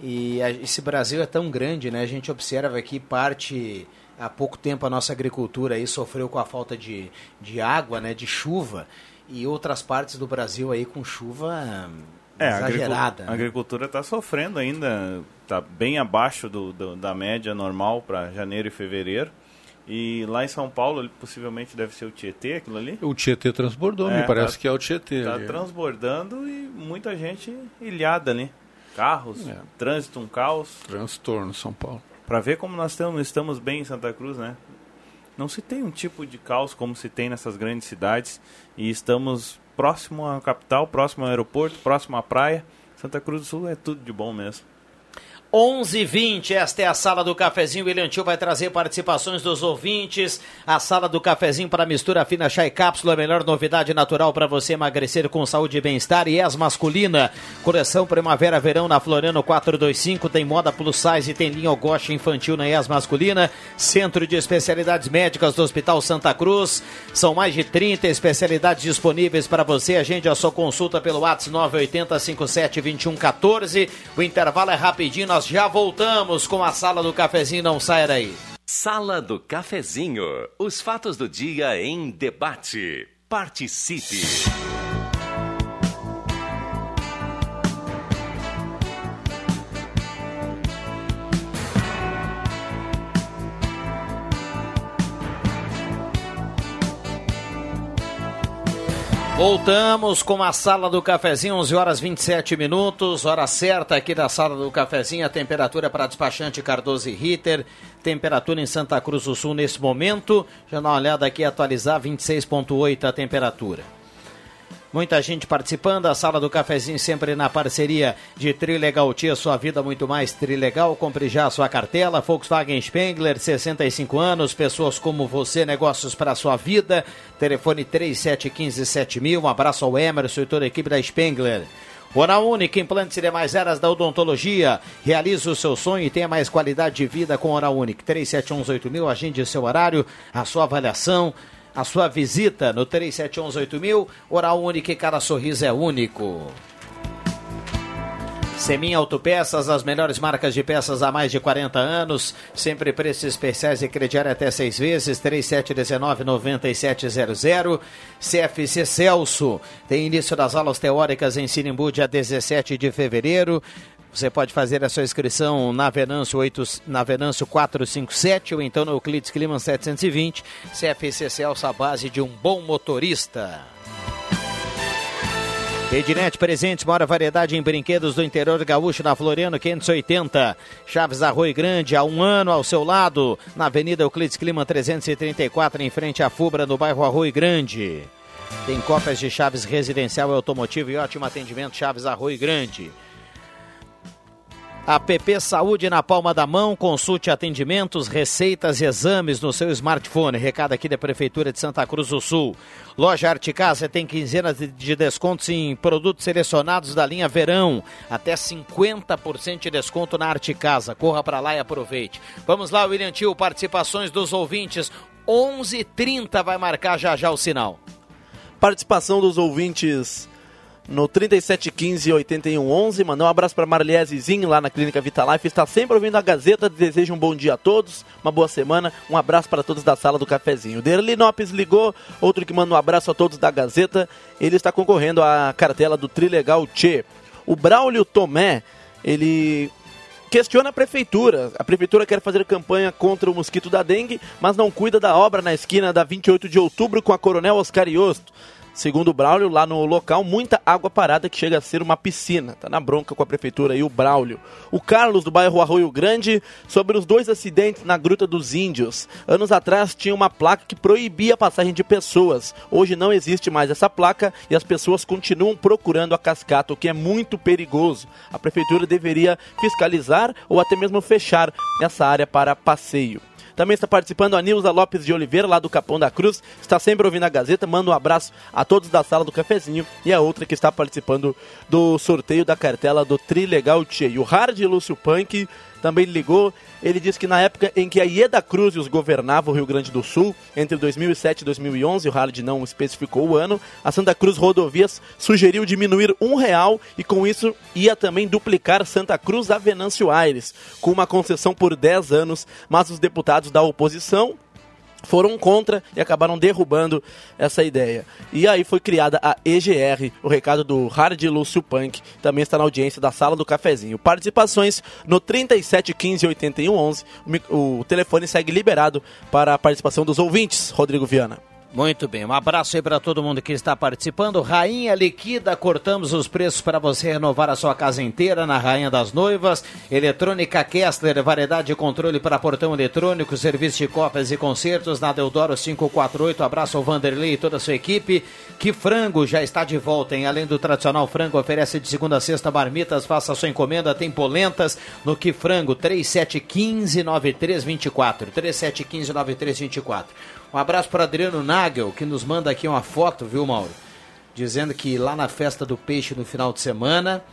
E a- esse Brasil é tão grande, né? A gente observa aqui parte há pouco tempo a nossa agricultura aí sofreu com a falta de, de água, né? De chuva. E outras partes do Brasil aí com chuva hum, É, a exagerada. a né? agricultura está sofrendo ainda, está bem abaixo do, do- da média normal para janeiro e fevereiro. E lá em São Paulo, ele possivelmente deve ser o Tietê, aquilo ali. O Tietê transbordou, É, me parece tá- que é o Tietê. Está transbordando e muita gente ilhada ali. Carros, É. trânsito, um caos. Transtorno, São Paulo. Para ver como nós estamos, estamos bem em Santa Cruz, né? Não se tem um tipo de caos como se tem nessas grandes cidades. E estamos próximo à capital, próximo ao aeroporto, próximo à praia. Santa Cruz do Sul é tudo de bom mesmo. 11h20, esta é a sala do cafezinho. William Tio vai trazer participações dos ouvintes. A sala do cafezinho para mistura fina, chá e cápsula. A melhor novidade natural para você emagrecer com saúde e bem-estar. E és masculina. Coleção Primavera-Verão na Floriano 425. Tem moda plus size e tem linha Ogoche infantil na ES masculina. Centro de especialidades médicas do Hospital Santa Cruz. São mais de 30 especialidades disponíveis para você. Agende a sua consulta pelo WhatsApp 980 57 21 14. O intervalo é rapidinho. Nós já voltamos com a sala do cafezinho. Não saia daí. Sala do Cafezinho. Os fatos do dia em debate. Participe. Voltamos com a sala do cafezinho, 11 horas 27 minutos, hora certa aqui da sala do cafezinho, a temperatura para despachante Cardoso e Ritter, temperatura em Santa Cruz do Sul nesse momento, já dá uma olhada aqui, atualizar 26.8 a temperatura. Muita gente participando, a sala do cafezinho sempre na parceria de Trilegal Tia, sua vida muito mais Trilegal. Compre já a sua cartela, Volkswagen Spengler, 65 anos, pessoas como você, negócios para sua vida. Telefone 37157000. Um abraço ao Emerson e toda a equipe da Spengler. Oral Única, implantes e demais eras da odontologia. Realize o seu sonho e tenha mais qualidade de vida com Oral Única. 37118000, agende seu horário, a sua avaliação, a sua visita no 37118000. Oral Única e cada sorriso é único. Semin Autopeças, as melhores marcas de peças há mais de 40 anos. Sempre preços especiais e crediário até seis vezes. 3719-9700. CFC Celso. Tem início das aulas teóricas em Sinimbu, dia 17 de fevereiro. Você pode fazer a sua inscrição na Venâncio, 8, na Venâncio 457 ou então no Euclides Clima 720. CFC Celso, a base de um bom motorista. Ednet Presentes, maior variedade em brinquedos do interior gaúcho na Floriano 580. Chaves Arroio Grande, há um ano ao seu lado, na Avenida Euclides Clima 334, em frente à Fubra, no bairro Arroio Grande. Tem cópias de chaves residencial e automotivo e ótimo atendimento Chaves Arroio Grande. APP Saúde na palma da mão, consulte atendimentos, receitas e exames no seu smartphone. Recado aqui da Prefeitura de Santa Cruz do Sul. Loja Arte Casa tem quinzenas de descontos em produtos selecionados da linha Verão. Até 50% de desconto na Arte Casa. Corra para lá e aproveite. Vamos lá, William Tio, participações dos ouvintes. 11:30 vai marcar já já o sinal. Participação dos ouvintes no 3715 8111. Mandar um abraço para Marliesezinho lá na Clínica Vitalife. Está sempre ouvindo a Gazeta. Desejo um bom dia a todos, uma boa semana. Um abraço para todos da sala do cafezinho. Derli Nopes ligou, outro que manda um abraço a todos da Gazeta. Ele está concorrendo à cartela do Trilegal Tchê. O Braulio Tomé, ele questiona a prefeitura. A prefeitura quer fazer campanha contra o mosquito da dengue, mas não cuida da obra na esquina da 28 de outubro com a Coronel Oscar Iosto. Segundo o Braulio, lá no local, muita água parada que chega a ser uma piscina. Tá na bronca com a prefeitura e o Braulio. O Carlos, do bairro Arroio Grande, sobre os dois acidentes na Gruta dos Índios. Anos atrás tinha uma placa que proibia a passagem de pessoas. Hoje não existe mais essa placa e as pessoas continuam procurando a cascata, o que é muito perigoso. A prefeitura deveria fiscalizar ou até mesmo fechar essa área para passeio. Também está participando a Nilza Lopes de Oliveira, lá do Capão da Cruz. Está sempre ouvindo a Gazeta. Manda um abraço a todos da sala do cafezinho. E a outra que está participando do sorteio da cartela do Trilegal Tchê. O Hard Lúcio Punk também ligou. Ele disse que na época em que a Ieda Cruzes governava o Rio Grande do Sul, entre 2007 e 2011, o Hard não especificou o ano, a Santa Cruz Rodovias sugeriu diminuir um real e com isso ia também duplicar Santa Cruz a Venâncio Aires, com uma concessão por 10 anos, mas os deputados da oposição foram contra e acabaram derrubando essa ideia. E aí foi criada a EGR, o recado do Hard Lúcio Punk, também está na audiência da Sala do Cafezinho. Participações no 37 15 81 11. O, o telefone segue liberado para a participação dos ouvintes, Rodrigo Viana. Muito bem, um abraço aí para todo mundo que está participando. Rainha Liquida, cortamos os preços para você renovar a sua casa inteira na Rainha das Noivas. Eletrônica Kessler, variedade de controle para portão eletrônico, serviço de cópias e concertos na Deodoro 548. Abraço ao Vanderlei e toda a sua equipe. Que frango já está de volta, hein? Além do tradicional frango, oferece de segunda a sexta marmitas, faça sua encomenda, tem polentas no Que Frango 3715 9324. 3715 9324. Um abraço para Adriano Nagel, que nos manda aqui uma foto, viu, Mauro? Dizendo que lá na festa do peixe no final de semana,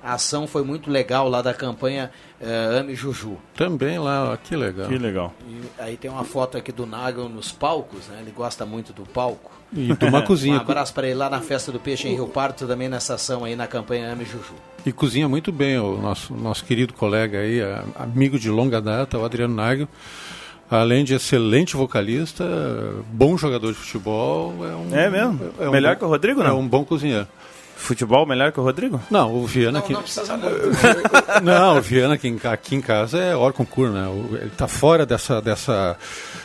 a ação foi muito legal lá da campanha uh, Ame Juju. Também lá, que legal. Que legal. E aí tem uma foto aqui do Nagel nos palcos, né? Ele gosta muito do palco. E de uma [LAUGHS] cozinha. Um abraço para ele lá na festa do peixe em Rio Parto, também nessa ação aí na campanha Ame Juju. E cozinha muito bem o nosso, nosso querido colega aí, amigo de longa data, o Adriano Nagel além de excelente vocalista, bom jogador de futebol. É, um, é mesmo? É um melhor bom, que o Rodrigo, não? É um bom cozinheiro. Futebol melhor que o Rodrigo? Não, o Viana aqui. Não, não, [LAUGHS] não, o Viana aqui, aqui em casa é hora concurso, né? Ele tá fora dessa. dessa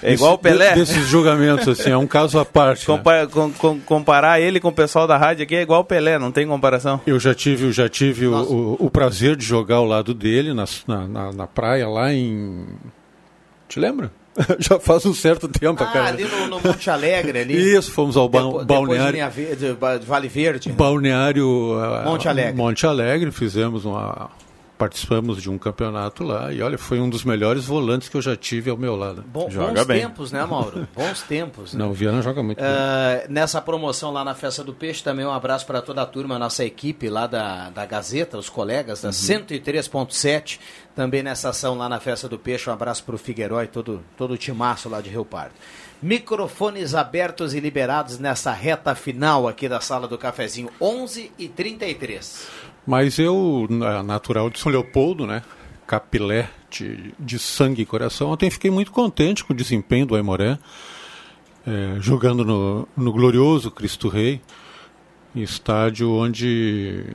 é igual o Pelé? Desses julgamentos, assim, é um caso à parte. Compa né? com, com, comparar ele com o pessoal da rádio aqui é igual o Pelé, não tem comparação. Eu já tive, eu já tive o, o, o, prazer de jogar ao lado dele na, na, na praia lá em. Te lembra? [LAUGHS] Já faz um certo tempo, ah, cara. ali no, no, Monte Alegre ali. Isso, fomos ao ba depois, balneário. Verde, Vale Verde. Balneário uh, Monte Alegre. Monte Alegre, fizemos uma participamos de um campeonato lá e olha, foi um dos melhores volantes que eu já tive ao meu lado. Bom, joga bons bem. tempos, né, Mauro? [LAUGHS] Bons tempos. Né? Não, o Viana joga muito uh, bem. Nessa promoção lá na Festa do Peixe, também um abraço para toda a turma, nossa equipe lá da, da Gazeta, os colegas da uhum. 103.7, também nessa ação lá na Festa do Peixe, um abraço para o Figueiredo e todo, todo o timaço lá de Rio Pardo. Microfones abertos e liberados nessa reta final aqui da sala do cafezinho, 11 e 33 mas eu, natural de São Leopoldo, né? Capilé de, de sangue e coração, ontem fiquei muito contente com o desempenho do Aimoré, é, jogando no, no glorioso Cristo Rei, estádio onde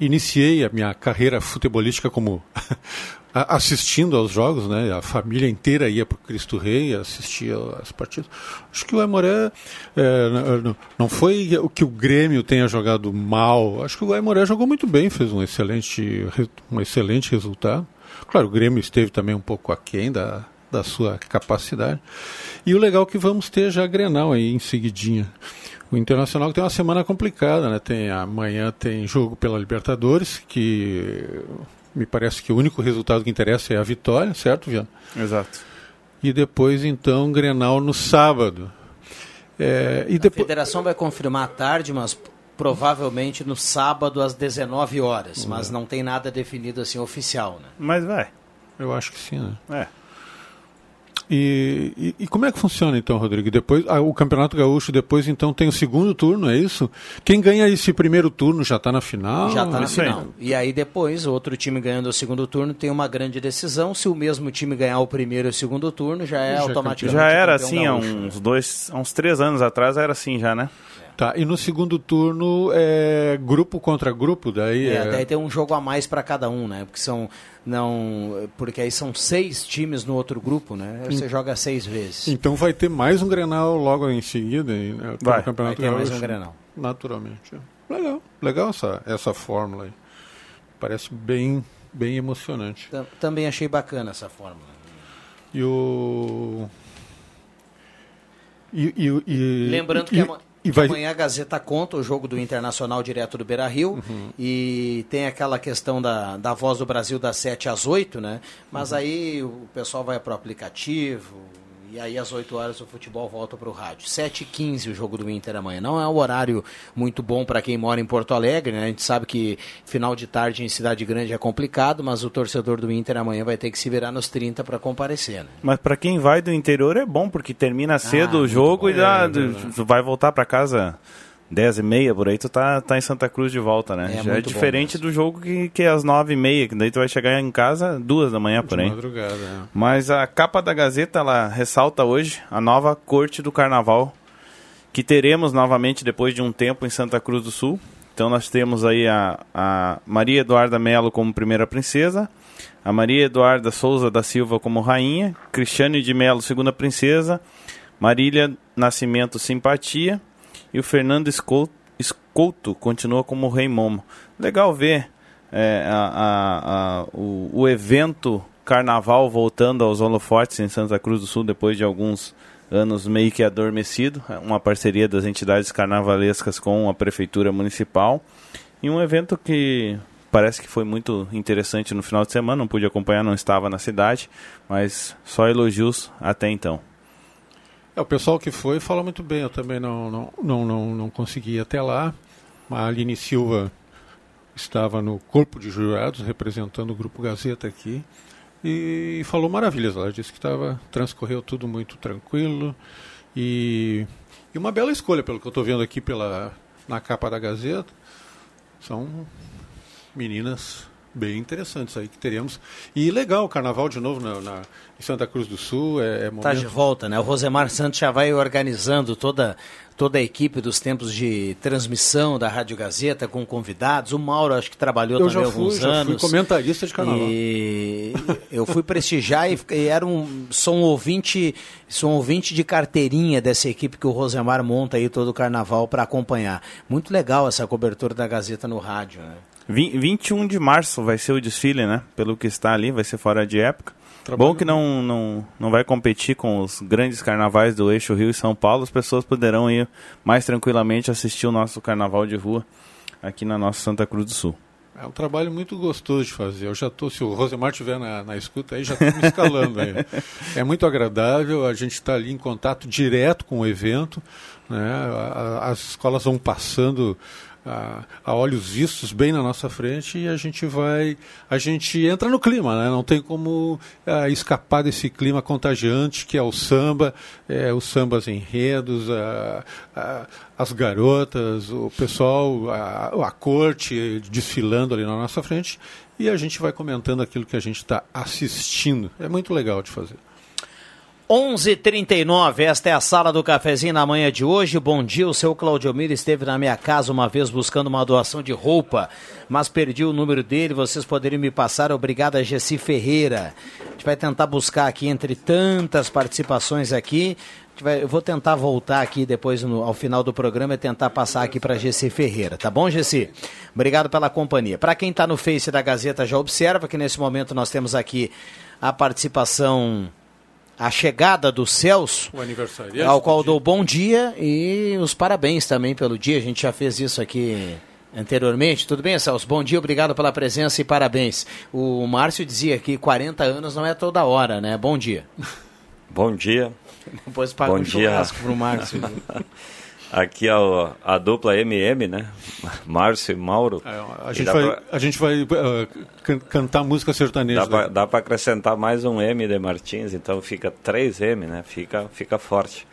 iniciei a minha carreira futebolística como [LAUGHS] assistindo aos jogos, né? A família inteira ia para o Cristo Rei, assistia às partidas. Acho que o Aimoré é, não foi o que o Grêmio tenha jogado mal. Acho que o Aimoré jogou muito bem, fez um excelente, um excelente resultado. Claro, o Grêmio esteve também um pouco aquém da, da sua capacidade. E o legal é que vamos ter já a Grenal aí em seguidinha. O Internacional tem uma semana complicada, né? Tem amanhã tem jogo pela Libertadores, que me parece que o único resultado que interessa é a vitória, certo, Viana? Exato. E depois, então, Grenal no sábado. É, e depois... A federação vai confirmar à tarde, mas provavelmente no sábado às 19 horas, mas não tem nada definido assim oficial, né? Mas vai. Eu acho que sim, né? É. E, e, e, como é que funciona então, Rodrigo? Depois, ah, o Campeonato Gaúcho depois então tem o segundo turno, é isso? Quem ganha esse primeiro turno já está na final? Já está na final. E aí depois, outro time ganhando o segundo turno tem uma grande decisão. Se o mesmo time ganhar o primeiro e o segundo turno, já é já automaticamente. Já era assim há uns dois, há uns três anos atrás era assim já, né? Tá, e no segundo turno é grupo contra grupo, daí é, é... daí tem um jogo a mais para cada um, né? Porque são não, porque aí são seis times no outro grupo, né? Você hum. joga seis vezes. Então vai ter mais um Grenal logo em seguida, né? vai, campeonato vai ter mais um Grenal. Naturalmente. Legal, legal essa essa fórmula aí. Parece bem bem emocionante. Também achei bacana essa fórmula. E o e, e, e Lembrando que é e vai... Amanhã a Gazeta conta o jogo do Internacional direto do Beira Rio. Uhum. E tem aquela questão da, da voz do Brasil das 7 às 8, né? Mas uhum. aí o pessoal vai para o aplicativo, e aí às 8 horas o futebol volta para o rádio. 7h15 o jogo do Inter amanhã. Não é um horário muito bom para quem mora em Porto Alegre, né? A gente sabe que final de tarde em cidade grande é complicado, mas o torcedor do Inter amanhã vai ter que se virar nos 30 para comparecer, né? Mas para quem vai do interior é bom, porque termina cedo ah, o jogo bom. e dá, é, vai voltar para casa 10 e meia, por aí tu tá, tá em Santa Cruz de volta, né? É, Já é diferente do jogo que, que é às 9 e meia, que daí tu vai chegar em casa duas da manhã, por aí. Madrugada, é. Mas a capa da Gazeta, ela ressalta hoje a nova corte do carnaval, que teremos novamente depois de um tempo em Santa Cruz do Sul. Então nós temos aí a, a Maria Eduarda Melo como primeira princesa, a Maria Eduarda Souza da Silva como rainha, Cristiane de Melo segunda princesa, Marília Nascimento Simpatia, e o Fernando Escolto continua como Rei Momo. Legal ver é, a, a, a, o, o, evento carnaval voltando aos holofotes em Santa Cruz do Sul depois de alguns anos meio que adormecido. É uma parceria das entidades carnavalescas com a Prefeitura Municipal. E um evento que parece que foi muito interessante no final de semana. Não pude acompanhar, não estava na cidade, mas só elogios até então. É, o pessoal que foi fala muito bem, eu também não, não, não, não, não consegui ir até lá. A Aline Silva estava no corpo de jurados, representando o Grupo Gazeta aqui, e falou maravilhas. Ela disse que estava, transcorreu tudo muito tranquilo e, e uma bela escolha, pelo que eu estou vendo aqui pela, na capa da Gazeta. São meninas bem interessantes aí que teremos. E legal, o carnaval de novo na, na em Santa Cruz do Sul. É, é momento... Tá de volta, né? O Rosemar Santos já vai organizando toda, toda a equipe dos tempos de transmissão da Rádio Gazeta com convidados. O Mauro acho que trabalhou eu também fui, alguns já anos. Fui comentarista de carnaval. E eu fui prestigiar e, e era um, sou um ouvinte, sou um ouvinte de carteirinha dessa equipe que o Rosemar monta aí todo o carnaval para acompanhar. Muito legal essa cobertura da Gazeta no rádio, né? 21 de março vai ser o desfile, né? Pelo que está ali, vai ser fora de época. Trabalho. Bom que não, não, não vai competir com os grandes carnavais do eixo Rio e São Paulo. As pessoas poderão ir mais tranquilamente assistir o nosso carnaval de rua aqui na nossa Santa Cruz do Sul. É um trabalho muito gostoso de fazer. Eu já estou, se o Rosemar estiver na, na escuta aí, já estou me escalando aí. É muito agradável, a gente está ali em contato direto com o evento. Né? As escolas vão passando a, a, olhos vistos bem na nossa frente e a gente vai a gente entra no clima né? não tem como a, escapar desse clima contagiante que é o samba é, os sambas enredos a, as garotas o pessoal a, corte desfilando ali na nossa frente e a gente vai comentando aquilo que a gente está assistindo é muito legal de fazer 11:39. Esta é a sala do cafezinho na manhã de hoje. Bom dia, o seu Claudio Mira esteve na minha casa uma vez buscando uma doação de roupa, mas perdi o número dele. Vocês poderiam me passar? Obrigado a Gessi Ferreira. A gente vai tentar buscar aqui entre tantas participações aqui. Vai, eu vou tentar voltar aqui depois no, ao final do programa e tentar passar aqui para Gessi Ferreira, tá bom, Gessi? Obrigado pela companhia. Para quem está no Face da Gazeta já observa que nesse momento nós temos aqui a participação a chegada do Celso, ao qual dou bom dia e os parabéns também pelo dia. A gente já fez isso aqui anteriormente. Tudo bem, Celso? Bom dia, obrigado pela presença e parabéns. O Márcio dizia que 40 anos não é toda hora, né? Bom dia. Bom dia. [LAUGHS] Depois paga bom um dia. churrasco pro Márcio. [LAUGHS] Aqui a, a dupla MM, né? Márcio e Mauro. É, a, gente vai, pra... a gente vai uh, can cantar música sertaneja. Dá para acrescentar mais um M de Martins, então fica 3M, né? Fica, fica forte.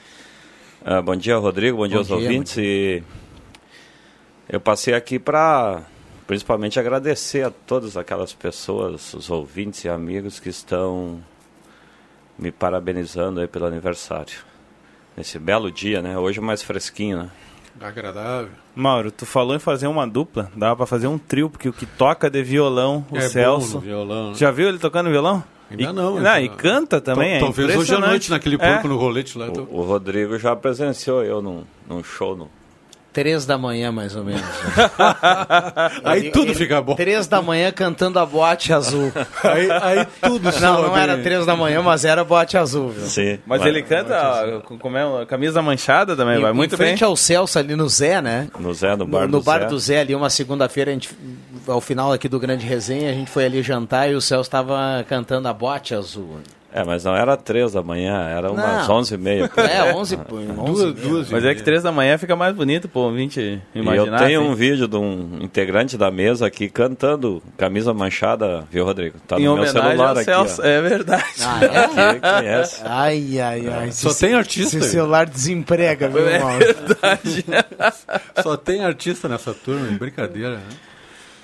Uh, bom dia, Rodrigo. Bom, bom dia aos dia, ouvintes. E eu passei aqui para principalmente agradecer a todas aquelas pessoas, os ouvintes e amigos que estão me parabenizando aí pelo aniversário nesse belo dia, né? Hoje mais fresquinho, né? Agradável. Mauro, tu falou em fazer uma dupla, dava para fazer um trio, porque o que toca de violão, o é Celso. violão. Já viu ele tocando violão? Ainda e, não. Não, e canta também, é Talvez hoje à noite naquele porco é. no rolete lá. O, o, Rodrigo já presenciou eu num, num show no, Três da manhã, mais ou menos. [LAUGHS] aí ele, tudo ele, fica bom. Três da manhã cantando a boate azul. [LAUGHS] aí, aí tudo Não, não era três da manhã, mas era boate azul, viu? Sim. Mas vai, ele canta com, com a camisa manchada também, e, vai muito em frente bem. ao Celso ali no Zé, né? No Zé, no bar no, do no bar Zé. do Zé ali, uma segunda-feira, a gente, ao final aqui do Grande Resenha, a gente foi ali jantar e o Celso estava cantando a boate azul. É, mas não era três da manhã, era umas Não. onze e meia. É, onze, [LAUGHS] onze Duas, duas Mas é que três da manhã fica mais bonito, pô, ouvinte E imaginar. eu tenho assim. um vídeo de um integrante da mesa aqui cantando camisa manchada, viu, Rodrigo? Tá em no meu celular aqui. Celso. É verdade. Ah, é? Aqui, conhece. Ai, ai, ai. Só Esse- tem artista. Esse celular desemprega, viu, É verdade. Só tem artista nessa turma, brincadeira. Né?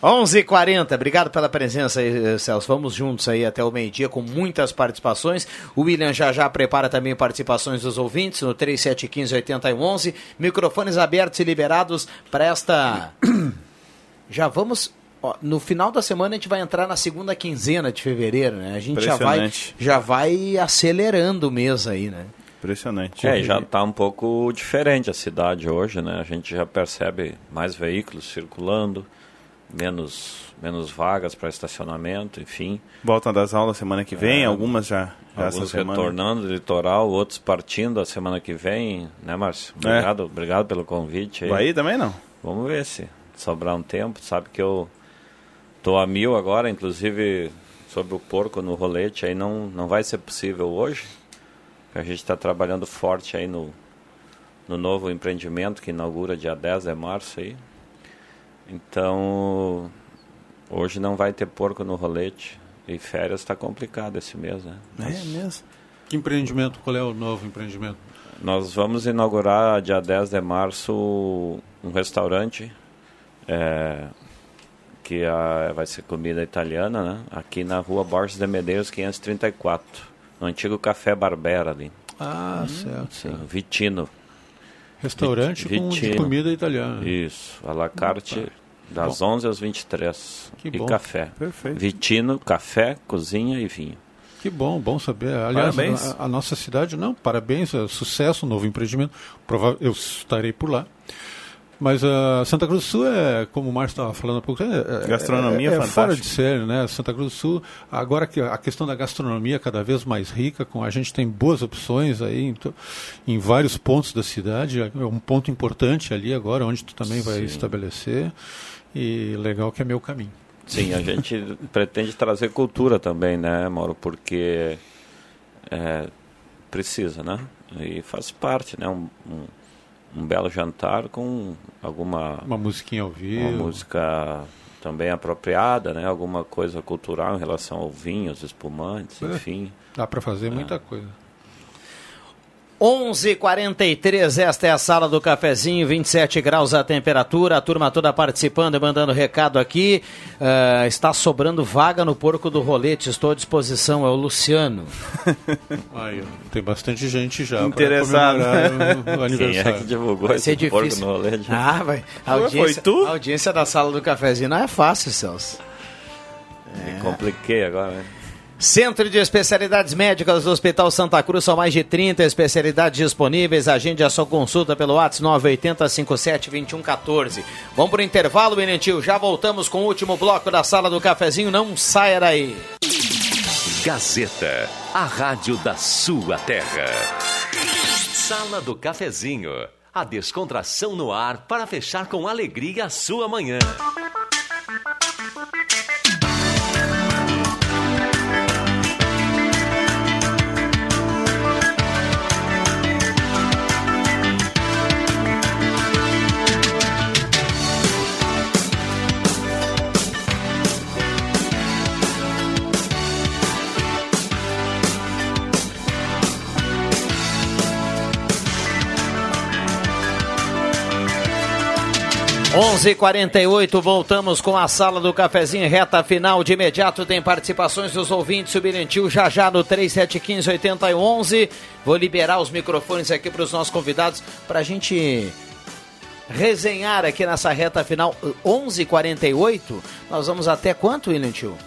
11h40, obrigado pela presença aí, Celso. Vamos juntos aí até o meio-dia com muitas participações. O William já já prepara também participações dos ouvintes no 3715-8111. Microfones abertos e liberados para esta. [COUGHS] já vamos. ó, no final da semana a gente vai entrar na segunda quinzena de fevereiro, né? A gente já vai, Impressionante. já vai acelerando o mês aí, né? Impressionante. É, já está um pouco diferente a cidade hoje, né? A gente já percebe mais veículos circulando, menos, menos vagas para estacionamento, enfim. Volta das aulas semana que vem, É, algumas já, já Alguns retornando do litoral, outros partindo a semana que vem, né, Márcio? Obrigado, obrigado pelo convite. aí. Vai aí também não? Vamos ver se sobrar um tempo. Sabe que eu tô a mil agora, inclusive sobre o porco no rolete, aí não, não vai ser possível hoje. A gente está trabalhando forte aí no, no novo empreendimento que inaugura dia 10 de março aí. Então, hoje não vai ter porco no rolete. E férias está complicado esse mês, né? É mesmo. Que empreendimento? Qual é o novo empreendimento? Nós vamos inaugurar dia 10 de março um restaurante é, que a- vai ser comida italiana, né? Aqui na rua Borges de Medeiros 534, no antigo Café Barbera ali, Ah, certo. sim, Vitino. Restaurante com de Vitino. comida italiana. Isso, à la carte das 11 às 23. Que e bom. café. Perfeito. Vitino, café, cozinha e vinho. Que bom, bom saber. Aliás, Parabéns. a, a nossa cidade, não, parabéns, é, sucesso, novo empreendimento. Prova eu estarei por lá. Mas a Santa Cruz do Sul é, como o Márcio estava falando há pouco, é, é- Gastronomia é, é fantástica. fora de série, né? Santa Cruz do Sul, agora que a questão da gastronomia é cada vez mais rica, com a gente tem boas opções aí em, em vários pontos da cidade, é um ponto importante ali agora, onde tu também vai Sim. estabelecer, e legal que é meu caminho. Sim, a gente [LAUGHS] pretende trazer cultura também, né, Mauro? Porque é, precisa, né? E faz parte, né? Um, um, um belo jantar com alguma Uma musiquinha ao vivo. uma música também apropriada, né? Alguma coisa cultural em relação ao vinho, aos espumantes, É. enfim. Dá para fazer muita coisa. 11:43 esta é a sala do cafezinho, 27 graus a temperatura, a turma toda participando e mandando recado aqui. Uh, está sobrando vaga no porco do rolete, estou à disposição, é o Luciano. [LAUGHS] Aí, tem bastante gente já interessada. O, aniversário. [LAUGHS] Quem é que divulgou vai esse difícil. porco no rolete? Ah, vai. A audiência, Foi tu? A audiência da sala do cafezinho não é fácil, Celso. É. Me compliquei agora, né? Centro de Especialidades Médicas do Hospital Santa Cruz, são mais de 30 especialidades disponíveis. Agende a sua consulta pelo WhatsApp 980 57 2114. Vamos para o intervalo, Menentil. Já voltamos com o último bloco da Sala do Cafezinho. Não saia daí. Gazeta, a rádio da sua terra. Sala do Cafezinho, a descontração no ar para fechar com alegria a sua manhã. 11:48 voltamos com a sala do cafezinho reta final de imediato tem participações dos ouvintes subirentil já já no 3715 Vou liberar os microfones aqui para os nossos convidados para a gente resenhar aqui nessa reta final 11:48. Nós vamos até quanto, William Tio?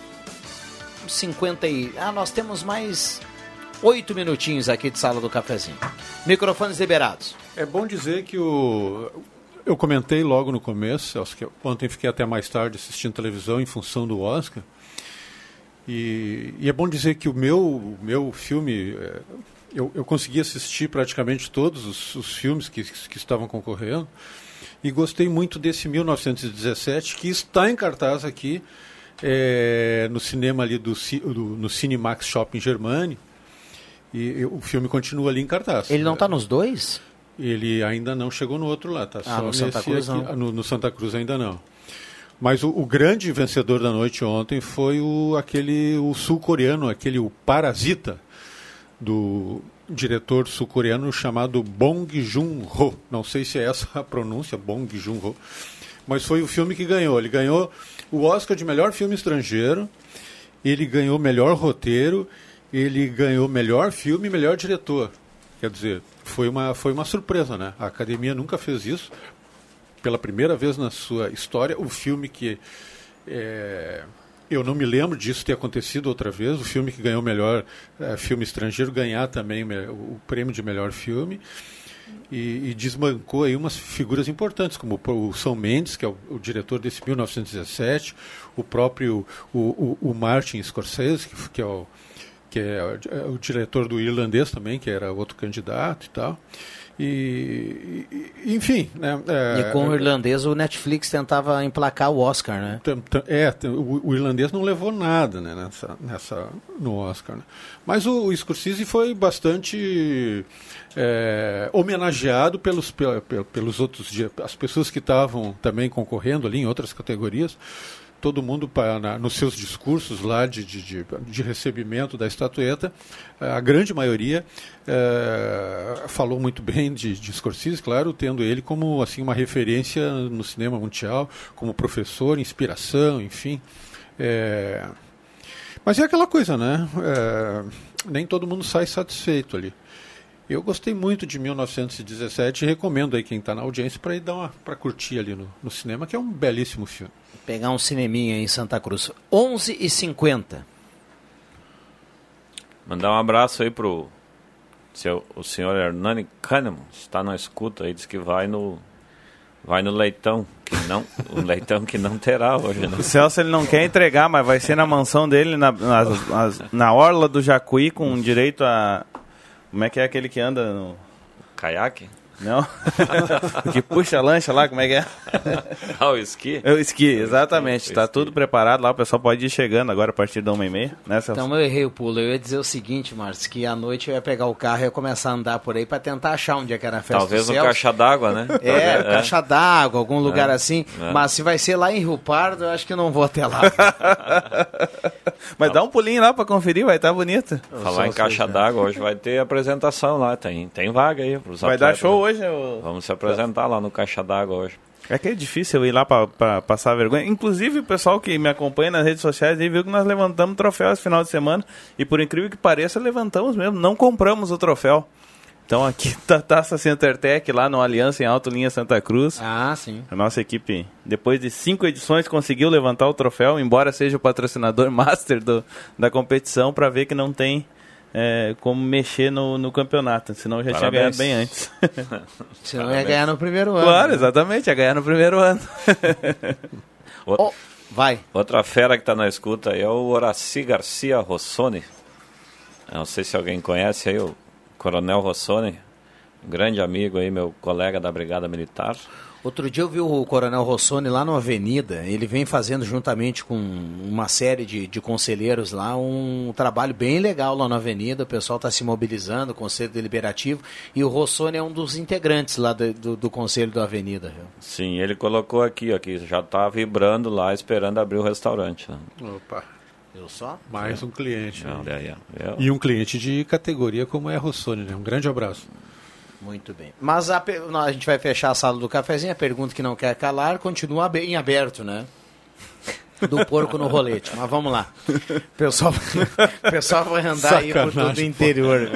50 e ah, nós temos mais oito minutinhos aqui de sala do cafezinho. Microfones liberados. É bom dizer que o eu comentei logo no começo, acho que ontem fiquei até mais tarde assistindo televisão em função do Oscar. E, e é bom dizer que o meu, meu filme, é, eu, eu consegui assistir praticamente todos os, os filmes que, que estavam concorrendo. E gostei muito desse 1917, que está em cartaz aqui é, no cinema ali do, do, no Cinemax Shopping Germani. E, e o filme continua ali em cartaz. Ele não está nos dois? Ele ainda não chegou no outro lá, tá? Ah, no Santa Cruz aqui, no, no, Santa Cruz ainda não. Mas o, o, grande vencedor da noite ontem foi o aquele o sul-coreano, aquele o Parasita do diretor sul-coreano chamado Bong Joon-ho. Não sei se é essa a pronúncia, Bong Joon-ho. Mas foi o filme que ganhou. Ele ganhou o Oscar de melhor filme estrangeiro. Ele ganhou melhor roteiro. Ele ganhou melhor filme e melhor diretor. Quer dizer, foi uma, foi uma surpresa, né? A academia nunca fez isso. Pela primeira vez na sua história, o filme que. É, eu não me lembro disso ter acontecido outra vez. O filme que ganhou o melhor é, filme estrangeiro ganhar também o prêmio de melhor filme. E, e, desbancou aí umas figuras importantes, como o São Mendes, que é o, o diretor desse 1917, o próprio o, o, o Martin Scorsese, que, que é o, que é, é o diretor do irlandês também, que era outro candidato e tal. E, e, enfim, né? É, e com o irlandês o Netflix tentava emplacar o Oscar, né? É, o, o irlandês não levou nada né, nessa, nessa, no Oscar. Né? Mas o, o Scorsese foi bastante é, homenageado pelos, pelos outros as pessoas que estavam também concorrendo ali em outras categorias todo mundo na, nos seus discursos lá de, de, de, recebimento da estatueta, a grande maioria é, falou muito bem de, de Scorsese, claro, tendo ele como assim uma referência no cinema mundial, como professor, inspiração, enfim. É, mas é aquela coisa, né? É, nem todo mundo sai satisfeito ali. Eu gostei muito de 1917 e recomendo aí quem está na audiência para ir dar uma para curtir ali no, no cinema, que é um belíssimo filme. Pegar um cineminha em Santa Cruz. 11 e 50 Mandar um abraço aí pro seu, o senhor Hernani Kahneman. Está na escuta aí, diz que vai no vai no leitão, que não, o [LAUGHS] leitão que não terá hoje. Né? O Celso ele não quer entregar, mas vai ser na mansão dele, na, na, na orla do Jacuí, com direito a... Como é que é aquele que anda no... Caiaque? Não? [LAUGHS] que puxa a lancha lá, como é que é? [LAUGHS] ah, o esqui? É o esqui, exatamente. Está tudo preparado lá, o pessoal pode ir chegando agora a partir da uma e meia, né, Celso? Então eu errei o pulo. Eu ia dizer o seguinte, Márcio, que à noite eu ia pegar o carro e ia começar a andar por aí para tentar achar onde é que era a festa Talvez no caixa d'água, né? É, é. caixa d'água, algum lugar é. assim. É. Mas se vai ser lá em Rio Pardo, eu acho que não vou até lá. [LAUGHS] Mas dá um pulinho lá para conferir, vai estar tá bonito. Falar em caixa d'água, hoje vai ter apresentação lá, tem, tem vaga aí. Vai dar show hoje? Eu... Vamos se apresentar lá no Caixa d'Água hoje. É que é difícil ir lá para passar vergonha. Inclusive, o pessoal que me acompanha nas redes sociais aí viu que nós levantamos troféu esse final de semana. E por incrível que pareça, levantamos mesmo. Não compramos o troféu. Então aqui [LAUGHS] tá a Taça Centertec lá no Aliança em Alto Linha Santa Cruz. Ah, sim. A nossa equipe, depois de cinco edições, conseguiu levantar o troféu, embora seja o patrocinador [LAUGHS] master do, da competição, para ver que não tem é, como mexer no, no campeonato, senão já Parabéns. tinha ganhado bem antes. [LAUGHS] senão Parabéns. ia ganhar no primeiro ano. Claro, né? exatamente, ia ganhar no primeiro ano. [LAUGHS] oh, vai. Outra fera que está na escuta é o Horaci Garcia Rossoni. Não sei se alguém conhece aí o Coronel Rossoni, grande amigo aí, meu colega da Brigada Militar. Outro dia eu vi o Coronel Rossoni lá na Avenida. Ele vem fazendo, juntamente com uma série de, de conselheiros lá, um trabalho bem legal lá na Avenida. O pessoal está se mobilizando, o Conselho Deliberativo. E o Rossoni é um dos integrantes lá do, do, do Conselho da Avenida. Viu? Sim, ele colocou aqui, aqui já está vibrando lá, esperando abrir o restaurante. Né? Opa. Eu só? Mais um cliente. Não, né? é, é. E um cliente de categoria como é a Rossoni, né? Um grande abraço. Muito bem. Mas a, a gente vai fechar a sala do cafezinho. A pergunta que não quer calar continua em aberto, né? Do porco no rolete. Mas vamos lá. O pessoal, pessoal vai andar Sacanagem, aí por todo o interior.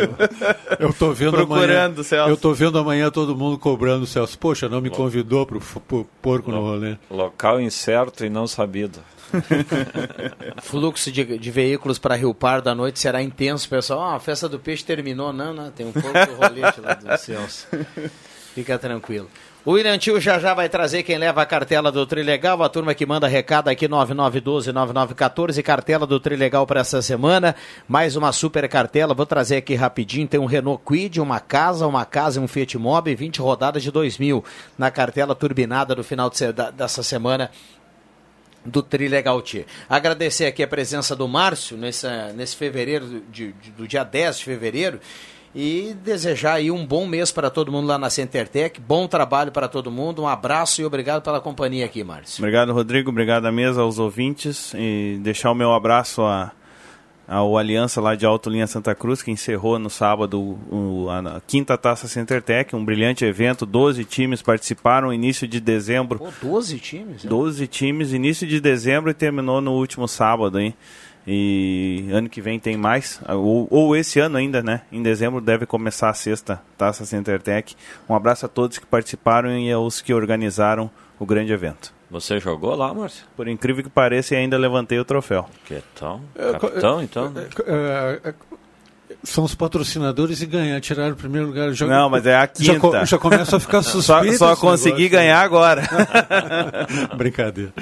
Eu tô vendo Procurando, amanhã, Celso. Eu tô vendo amanhã todo mundo cobrando o Celso. Poxa, não me convidou pro, pro porco no rolete. Local incerto e não sabido. [LAUGHS] Fluxo de, de veículos para Rio Pardo à noite será intenso, pessoal. Ah, a festa do peixe terminou. Não, não, tem um pouco do rolete lá do Celso. Fica tranquilo. O William Tio já já vai trazer quem leva a cartela do Trilegal, a turma que manda recado aqui 9912-9914, cartela do Trilegal para essa semana, mais uma super cartela, vou trazer aqui rapidinho, tem um Renault Quid, uma casa, uma casa e um Fiat Mobi, 20 rodadas de 2000 na cartela turbinada do final de, dessa semana do Trilegal T. Agradecer aqui a presença do Márcio nesse, nesse fevereiro, de, de, do dia 10 de fevereiro, e desejar aí um bom mês para todo mundo lá na CenterTech, bom trabalho para todo mundo, um abraço e obrigado pela companhia aqui, Márcio. Obrigado, Rodrigo, obrigado à mesa, aos ouvintes, e deixar o meu abraço a ao Aliança lá de Alto Linha Santa Cruz, que encerrou no sábado o, a, quinta Taça CenterTech, um brilhante evento, 12 times participaram, início de dezembro. Pô, 12 times? 12 times, início de dezembro e terminou no último sábado, hein? E ano que vem tem mais, ou, ou, esse ano ainda, né? Em dezembro deve começar a sexta Taça CenterTech. Um abraço a todos que participaram e aos que organizaram o grande evento. Você jogou lá, Márcio? Por incrível que pareça, ainda levantei o troféu. Que tão? É, Capitão, então? É, é, são os patrocinadores e ganhar, tiraram o primeiro lugar. Já, Não, mas é a quinta. Já, já começa a ficar [LAUGHS] suspeito. só, só consegui negócio. ganhar agora. [LAUGHS] Brincadeira.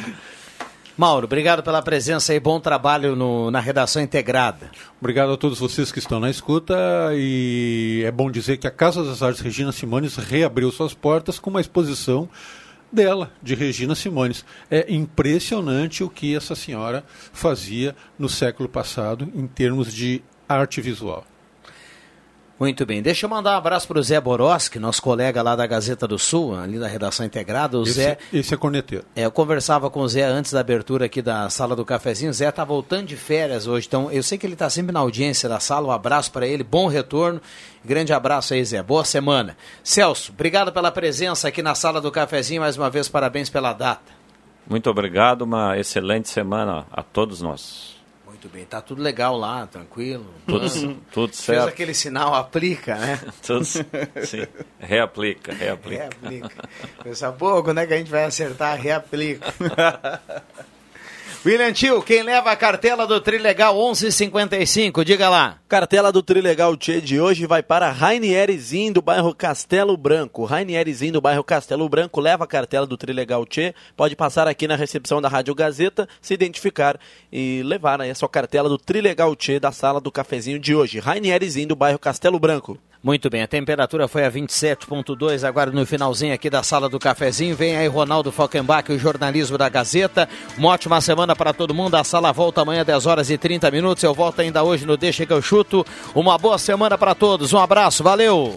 Mauro, obrigado pela presença e bom trabalho no, na redação integrada. Obrigado a todos vocês que estão na escuta e é bom dizer que a Casa das Artes Regina Simones reabriu suas portas com uma exposição dela, de Regina Simones. É impressionante o que essa senhora fazia no século passado em termos de arte visual. Muito bem. Deixa eu mandar um abraço para o Zé Boroski, nosso colega lá da Gazeta do Sul, ali da redação integrada. O esse, Zé. Esse é corneteiro. É, eu conversava com o Zé antes da abertura aqui da sala do cafezinho. O Zé está voltando de férias hoje, então eu sei que ele está sempre na audiência da sala. Um abraço para ele, bom retorno. Grande abraço aí, Zé. Boa semana. Celso, obrigado pela presença aqui na sala do cafezinho. Mais uma vez, parabéns pela data. Muito obrigado. Uma excelente semana a todos nós. Muito bem, tá tudo legal lá, tranquilo. Tudo, tudo certo. Fez aquele sinal, aplica, né? [LAUGHS] tudo, sim, reaplica, reaplica. Reaplica. Pensa, pô, quando é que a gente vai acertar? Reaplica. [LAUGHS] William Tio, quem leva a cartela do Trilegal 1155, diga lá. Cartela do Trilegal Tchê de hoje vai para Rainierzinho do bairro Castelo Branco. Rainierzinho do bairro Castelo Branco leva a cartela do Trilegal Tchê, pode passar aqui na recepção da Rádio Gazeta, se identificar e levar aí a sua cartela do Trilegal Tchê da sala do cafezinho de hoje. Rainierzinho do bairro Castelo Branco. Muito bem, a temperatura foi a 27.2, agora no finalzinho aqui da sala do cafezinho. Vem aí Ronaldo Falkenbach, o jornalismo da Gazeta. Uma ótima semana para todo mundo. A sala volta amanhã 10 horas e 30 minutos. Eu volto ainda hoje no Deixa que eu chuto. Uma boa semana para todos. Um abraço, valeu.